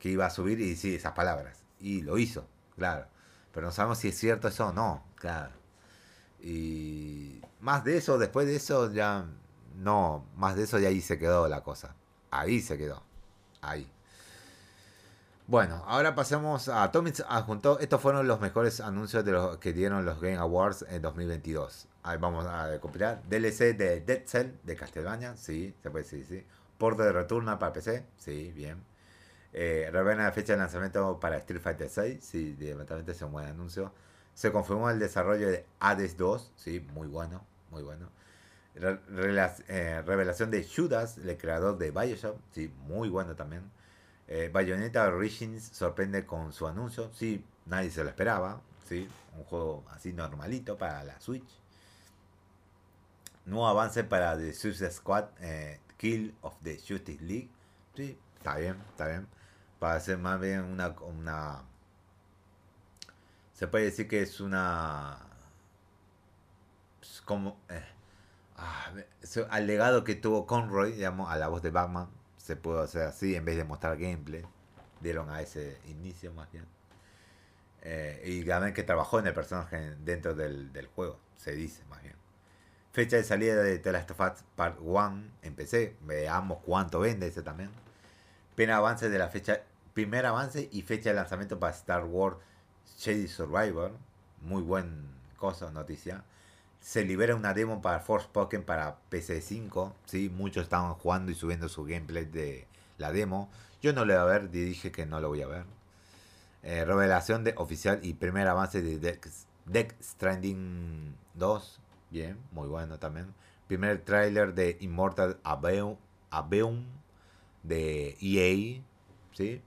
que iba a subir y decir esas palabras. Y lo hizo, claro. Pero no sabemos si es cierto eso o no, claro. Y más de eso, después de eso ya no, más de eso ya ahí se quedó la cosa. Ahí se quedó. Ahí. Bueno, ahora pasemos a Atomic adjuntó. Estos fueron los mejores anuncios de los que dieron los Game Awards en 2022. Ahí vamos a compilar. DLC de Dead Cell de Castlevania, sí, se puede decir, sí. Porto de Returna para PC, sí, bien. Eh, revela la fecha de lanzamiento para Street Fighter 6, sí, directamente es un buen anuncio. Se confirmó el desarrollo de Hades 2, sí, muy bueno, muy bueno. Eh, revelación de Judas, el creador de Bioshock, sí, muy bueno también. Eh, Bayonetta Origins sorprende con su anuncio. Sí, nadie se lo esperaba. ¿sí? Un juego así normalito para la Switch. Nuevo avance para The Suicide Squad eh, Kill of the Justice League. Sí, está bien, está bien. Para ser más bien una, una... Se puede decir que es una... Como... Eh, ah, al legado que tuvo Conroy, digamos, a la voz de Batman se pudo hacer así en vez de mostrar gameplay. Dieron a ese inicio más bien. Eh, y también que trabajó en el personaje dentro del, juego, se dice más bien. Fecha de salida de The Last of Us Part 1 en PC. Veamos cuánto vende ese también. Pena avance de la fecha. Primer avance y fecha de lanzamiento para Star Wars Shady Survivor. Muy buen cosa, noticia se libera una demo para Force Pokémon para PC5. ¿sí? Muchos estaban jugando y subiendo su gameplay de la demo. Yo no lo voy a ver, dije que no lo voy a ver. Eh, revelación de oficial y primer avance de Deck, Stranding 2. Bien, muy bueno también. Primer tráiler de Immortal Aveum, de EA. ¿Sí?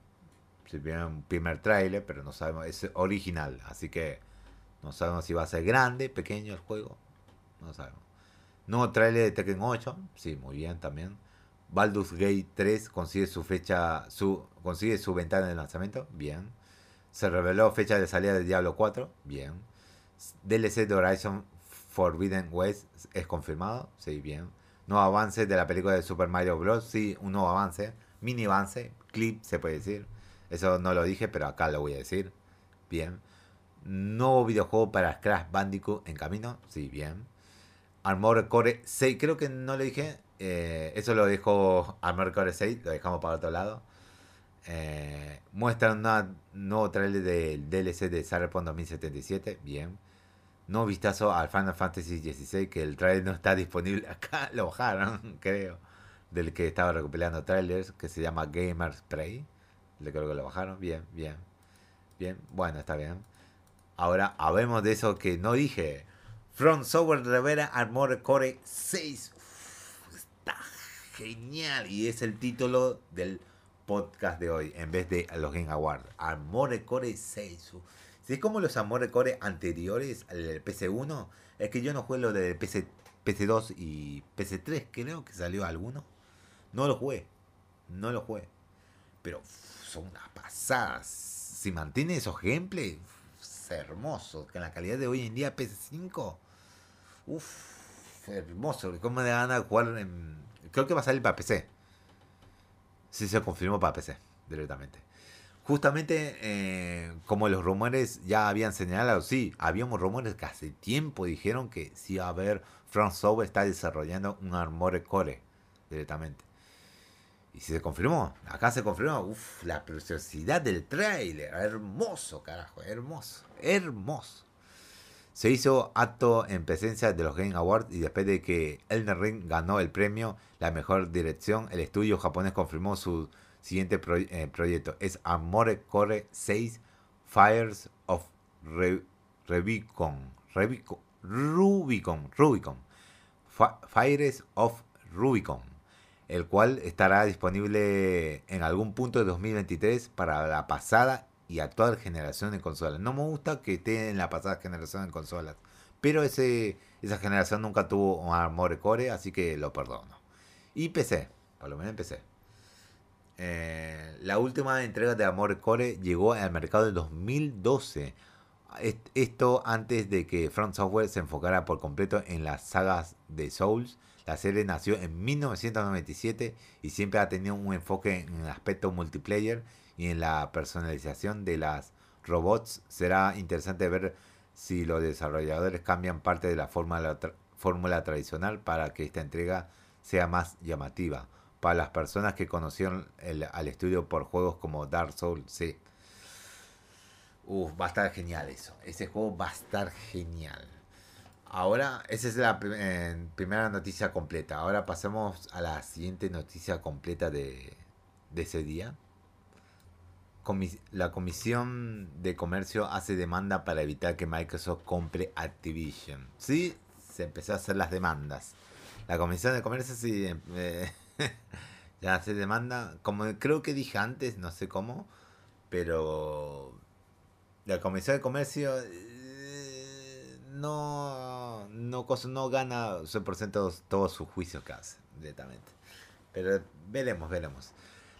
Sí, un primer tráiler, pero no sabemos. Es original, así que no sabemos si va a ser grande, pequeño el juego. No sabemos. Nuevo trailer de Tekken 8. Sí, muy bien también. Baldur's Gate 3 consigue su fecha, su, consigue su ventana de lanzamiento. Bien. Se reveló fecha de salida de Diablo 4. Bien. DLC de Horizon Forbidden West es confirmado. Sí, bien. Nuevo avance de la película de Super Mario Bros. Sí, un nuevo avance. Mini avance. Clip, se puede decir. Eso no lo dije, pero acá lo voy a decir. Bien. Nuevo videojuego para Crash Bandicoot en camino. Sí, bien. Armor Core 6, creo que no le dije. Eh, eso lo dejó Armor Core 6, lo dejamos para otro lado. Eh, muestran un nuevo trailer del DLC de Cyberpunk 2077, bien. Nuevo vistazo al Final Fantasy XVI, que el trailer no está disponible acá, lo bajaron, creo. Del que estaba recopilando trailers, que se llama Gamer Spray. Le creo que lo bajaron, bien, bien. Bien, bueno, está bien. Ahora hablemos de eso que no dije. Front Software revela Armored Core 6. está genial. Y es el título del podcast de hoy, en vez de los Game Awards. Armored Core 6. Si es como los Armored Core anteriores, el PC1, es que yo no juego lo de PC, PC2 y PC3, creo que salió alguno. No lo jugué. No lo jugué. Pero son unas pasadas. Si mantiene esos gameplays, hermoso. Que en la calidad de hoy en día PC5 Uf, hermoso. ¿Cómo me van a jugar en... Creo que va a salir para PC. Sí, se confirmó para PC, directamente. Justamente, eh, como los rumores ya habían señalado, sí, habíamos rumores que hace tiempo dijeron que sí a haber, Front está desarrollando un Armored Core directamente. Y si se confirmó, acá se confirmó, uff, la preciosidad del trailer, hermoso, carajo, hermoso, hermoso se hizo acto en presencia de los Game Awards y después de que Elden Ring ganó el premio La Mejor Dirección, el estudio japonés confirmó su siguiente eh, proyecto es Armored Core 6 Fires of Rubicon. Rubicon. Rubicon. Fires of Rubicon. El cual estará disponible en algún punto de 2023 para la pasada y actual generación de consolas. No me gusta que esté en la pasada generación de consolas. Pero ese, esa generación nunca tuvo un Armored Core, así que lo perdono. Y PC, por lo menos en PC. Eh, la última entrega de Armored Core llegó al mercado en 2012 esto antes de que Front Software se enfocara por completo en las sagas de Souls. La serie nació en 1997 y siempre ha tenido un enfoque en el aspecto multiplayer y en la personalización de las robots. Será interesante ver si los desarrolladores cambian parte de la fórmula, tradicional para que esta entrega sea más llamativa. Para las personas que conocieron al estudio por juegos como Dark Souls, sí Uf, va a estar genial eso. Ese juego va a estar genial. Ahora, esa es la primera noticia completa. Ahora pasamos a la siguiente noticia completa de, ese día. La Comisión de Comercio hace demanda para evitar que Microsoft compre Activision. Sí, se empezó a hacer las demandas. La Comisión de Comercio sí eh, ya hace demanda. Como creo que dije antes, no sé cómo, pero la Comisión de Comercio eh, no, no, no gana 100% todos sus juicios que hace, directamente. Pero veremos, veremos.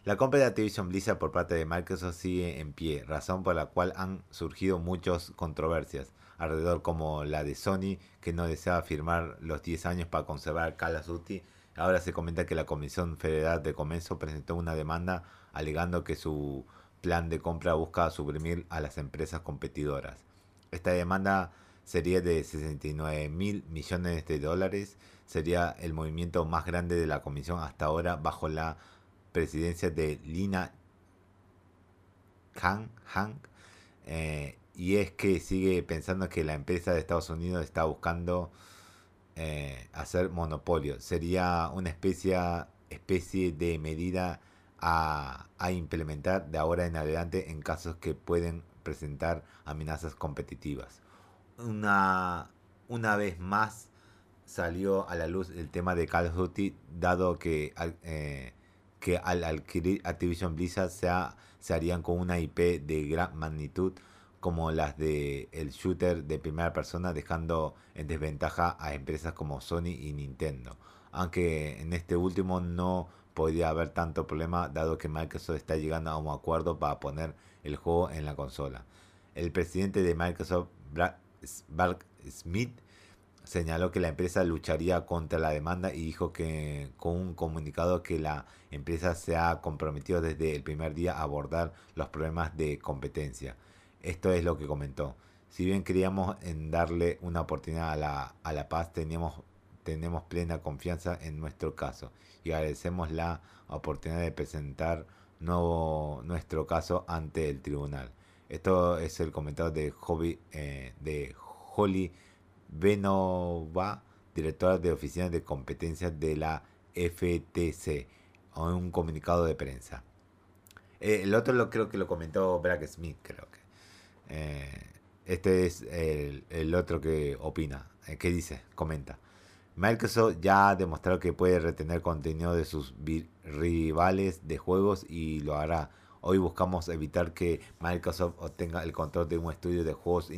La compra de Activision Blizzard por parte de Microsoft sigue en pie, razón por la cual han surgido muchas controversias alrededor como la de Sony, que no deseaba firmar los 10 años para conservar Call of Duty. Ahora se comenta que la Comisión Federal de Comercio presentó una demanda alegando que su plan de compra busca suprimir a las empresas competidoras. Esta demanda sería de 69 mil millones de dólares. Sería el movimiento más grande de la comisión hasta ahora bajo la presidencia de Lina Khan. Eh, y es que sigue pensando que la empresa de Estados Unidos está buscando eh, hacer monopolio. Sería una especie, especie de medida a, implementar de ahora en adelante en casos que pueden presentar amenazas competitivas. Una, una vez más salió a la luz el tema de Call of Duty, dado que, eh, que al adquirir Activision Blizzard se, se harían con una IP de gran magnitud como las de el shooter de primera persona, dejando en desventaja a empresas como Sony y Nintendo. Aunque en este último no podría haber tanto problema dado que Microsoft está llegando a un acuerdo para poner el juego en la consola. El presidente de Microsoft, Brad Smith, señaló que la empresa lucharía contra la demanda y dijo que con un comunicado que la empresa se ha comprometido desde el primer día a abordar los problemas de competencia. Esto es lo que comentó. Si bien queríamos en darle una oportunidad a la, a la paz, teníamos tenemos plena confianza en nuestro caso y agradecemos la oportunidad de presentar nuestro caso ante el tribunal. Esto es el comentario de, Hobby, eh, de Holly Benova, directora de Oficina de Competencias de la FTC, en un comunicado de prensa. Eh, el otro lo creo que lo comentó Brad Smith, creo que. Eh, este es el, otro que opina. ¿Qué dice? Comenta. Microsoft ya ha demostrado que puede retener contenido de sus rivales de juegos y lo hará. Hoy buscamos evitar que Microsoft obtenga el control de un estudio de juegos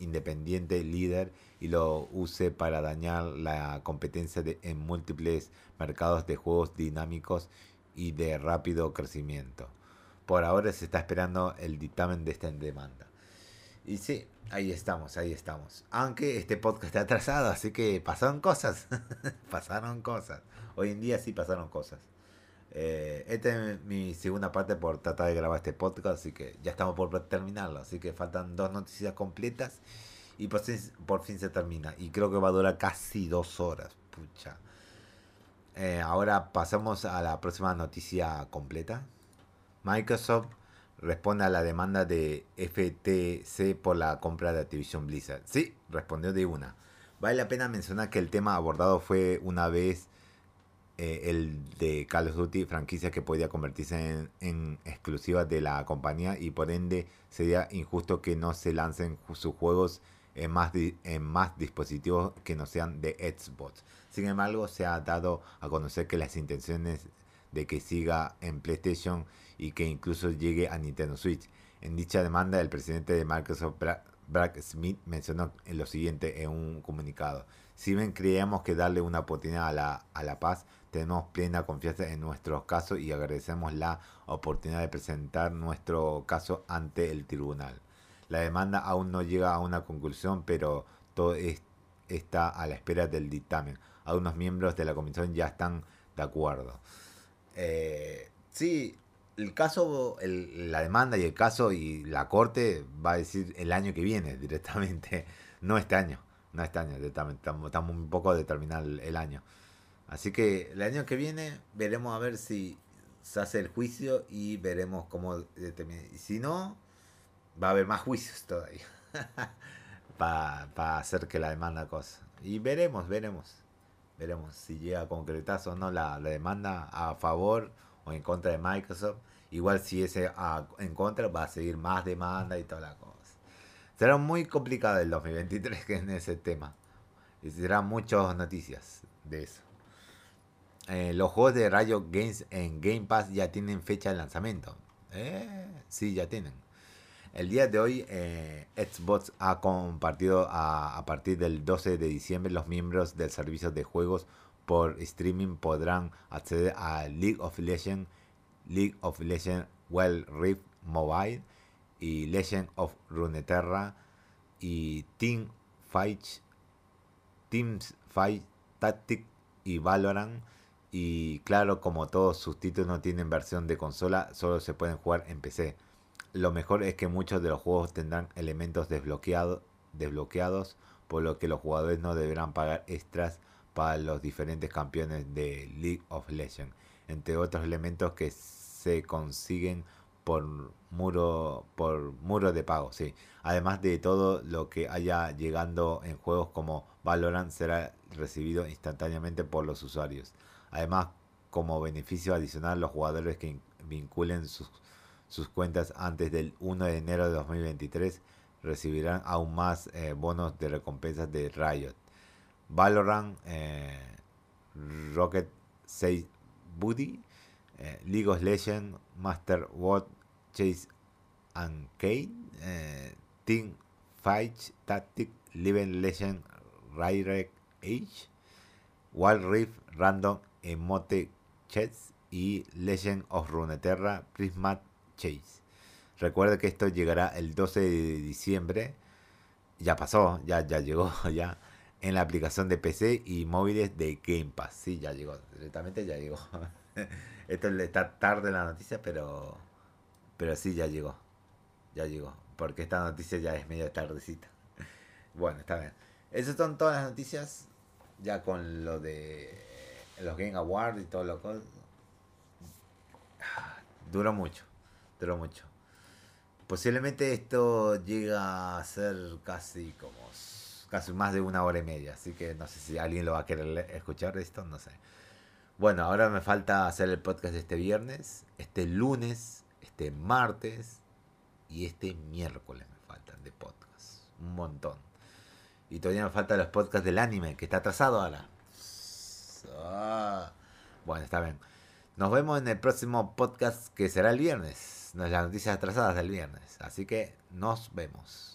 independiente líder y lo use para dañar la competencia en múltiples mercados de juegos dinámicos y de rápido crecimiento. Por ahora se está esperando el dictamen de esta demanda. Y sí, ahí estamos, ahí estamos. Aunque este podcast está atrasado, así que pasaron cosas. pasaron cosas. Hoy en día sí pasaron cosas. Eh, esta es mi segunda parte por tratar de grabar este podcast, así que ya estamos por terminarlo. Así que faltan dos noticias completas y por fin, se termina. Y creo que va a durar casi dos horas. Pucha. Eh, ahora pasamos a la próxima noticia completa. Microsoft responde a la demanda de FTC por la compra de Activision Blizzard. Sí, respondió de una. Vale la pena mencionar que el tema abordado fue una vez eh, el de Call of Duty, franquicia que podía convertirse en, exclusiva de la compañía y por ende sería injusto que no se lancen sus juegos en más, en más dispositivos que no sean de Xbox. Sin embargo, se ha dado a conocer que las intenciones de que siga en PlayStation y que incluso llegue a Nintendo Switch. En dicha demanda, el presidente de Microsoft, Brad Smith, mencionó lo siguiente en un comunicado. Si bien creemos que darle una oportunidad a la, a la paz, tenemos plena confianza en nuestro caso y agradecemos la oportunidad de presentar nuestro caso ante el tribunal. La demanda aún no llega a una conclusión, pero todo está a la espera del dictamen. Algunos miembros de la comisión ya están de acuerdo. Eh, sí, el caso, la demanda y el caso y la corte va a decir el año que viene directamente, no este año, no este año, estamos, estamos un poco de terminar el año. Así que el año que viene veremos a ver si se hace el juicio y veremos cómo determina. Y si no, va a haber más juicios todavía para hacer que la demanda cosa. Y veremos, veremos. Veremos si llega a concretarse o no la, demanda a favor o en contra de Microsoft. Igual si ese en contra va a seguir más demanda y toda la cosa. Será muy complicado el 2023 en ese tema. Y será muchas noticias de eso. Eh, los juegos de Rayo Games en Game Pass ya tienen fecha de lanzamiento. Eh, sí, ya tienen. El día de hoy, eh, Xbox ha compartido a, partir del 12 de diciembre los miembros del servicio de juegos por streaming podrán acceder a League of Legends, League of Legends Wild Rift Mobile y Legend of Runeterra y Team Fight, Teams Fight Tactic y Valorant. Y claro, como todos sus títulos no tienen versión de consola, solo se pueden jugar en PC. Lo mejor es que muchos de los juegos tendrán elementos desbloqueados, por lo que los jugadores no deberán pagar extras para los diferentes campeones de League of Legends, entre otros elementos que se consiguen por muro por muro de pago, sí. Además de todo lo que haya llegando en juegos como Valorant será recibido instantáneamente por los usuarios. Además, como beneficio adicional, los jugadores que vinculen sus cuentas antes del 1 de enero de 2023 recibirán aún más eh, bonos de recompensas de Riot. Valorant, eh, Rocket 6 Buddy, eh, League of Legends, Master World Chase and Kane, Team Fight Tactic, Living Legend, Ryrek Age, Wild Rift, Random Emote Chess y Legend of Runeterra Prismat Chase. Recuerda que esto llegará el 12 de diciembre. Ya pasó, ya, ya llegó, ya. En la aplicación de PC y móviles de Game Pass. Sí, ya llegó. Directamente ya llegó. esto está tarde la noticia, pero. Pero sí, ya llegó. Ya llegó. Porque esta noticia ya es medio tardecita. Bueno, está bien. Esas son todas las noticias. Ya con lo de los Game Awards y todo lo que. Duró mucho mucho. Posiblemente esto llega a ser casi como casi más de una hora y media, así que no sé si alguien lo va a querer escuchar esto, no sé. Bueno, ahora me falta hacer el podcast este viernes, este lunes, este martes y este miércoles me faltan de podcast. Un montón. Y todavía me faltan los podcasts del anime, que está atrasado ahora. Ah. Bueno, está bien. Nos vemos en el próximo podcast que será el viernes las noticias atrasadas del viernes. Así que nos vemos.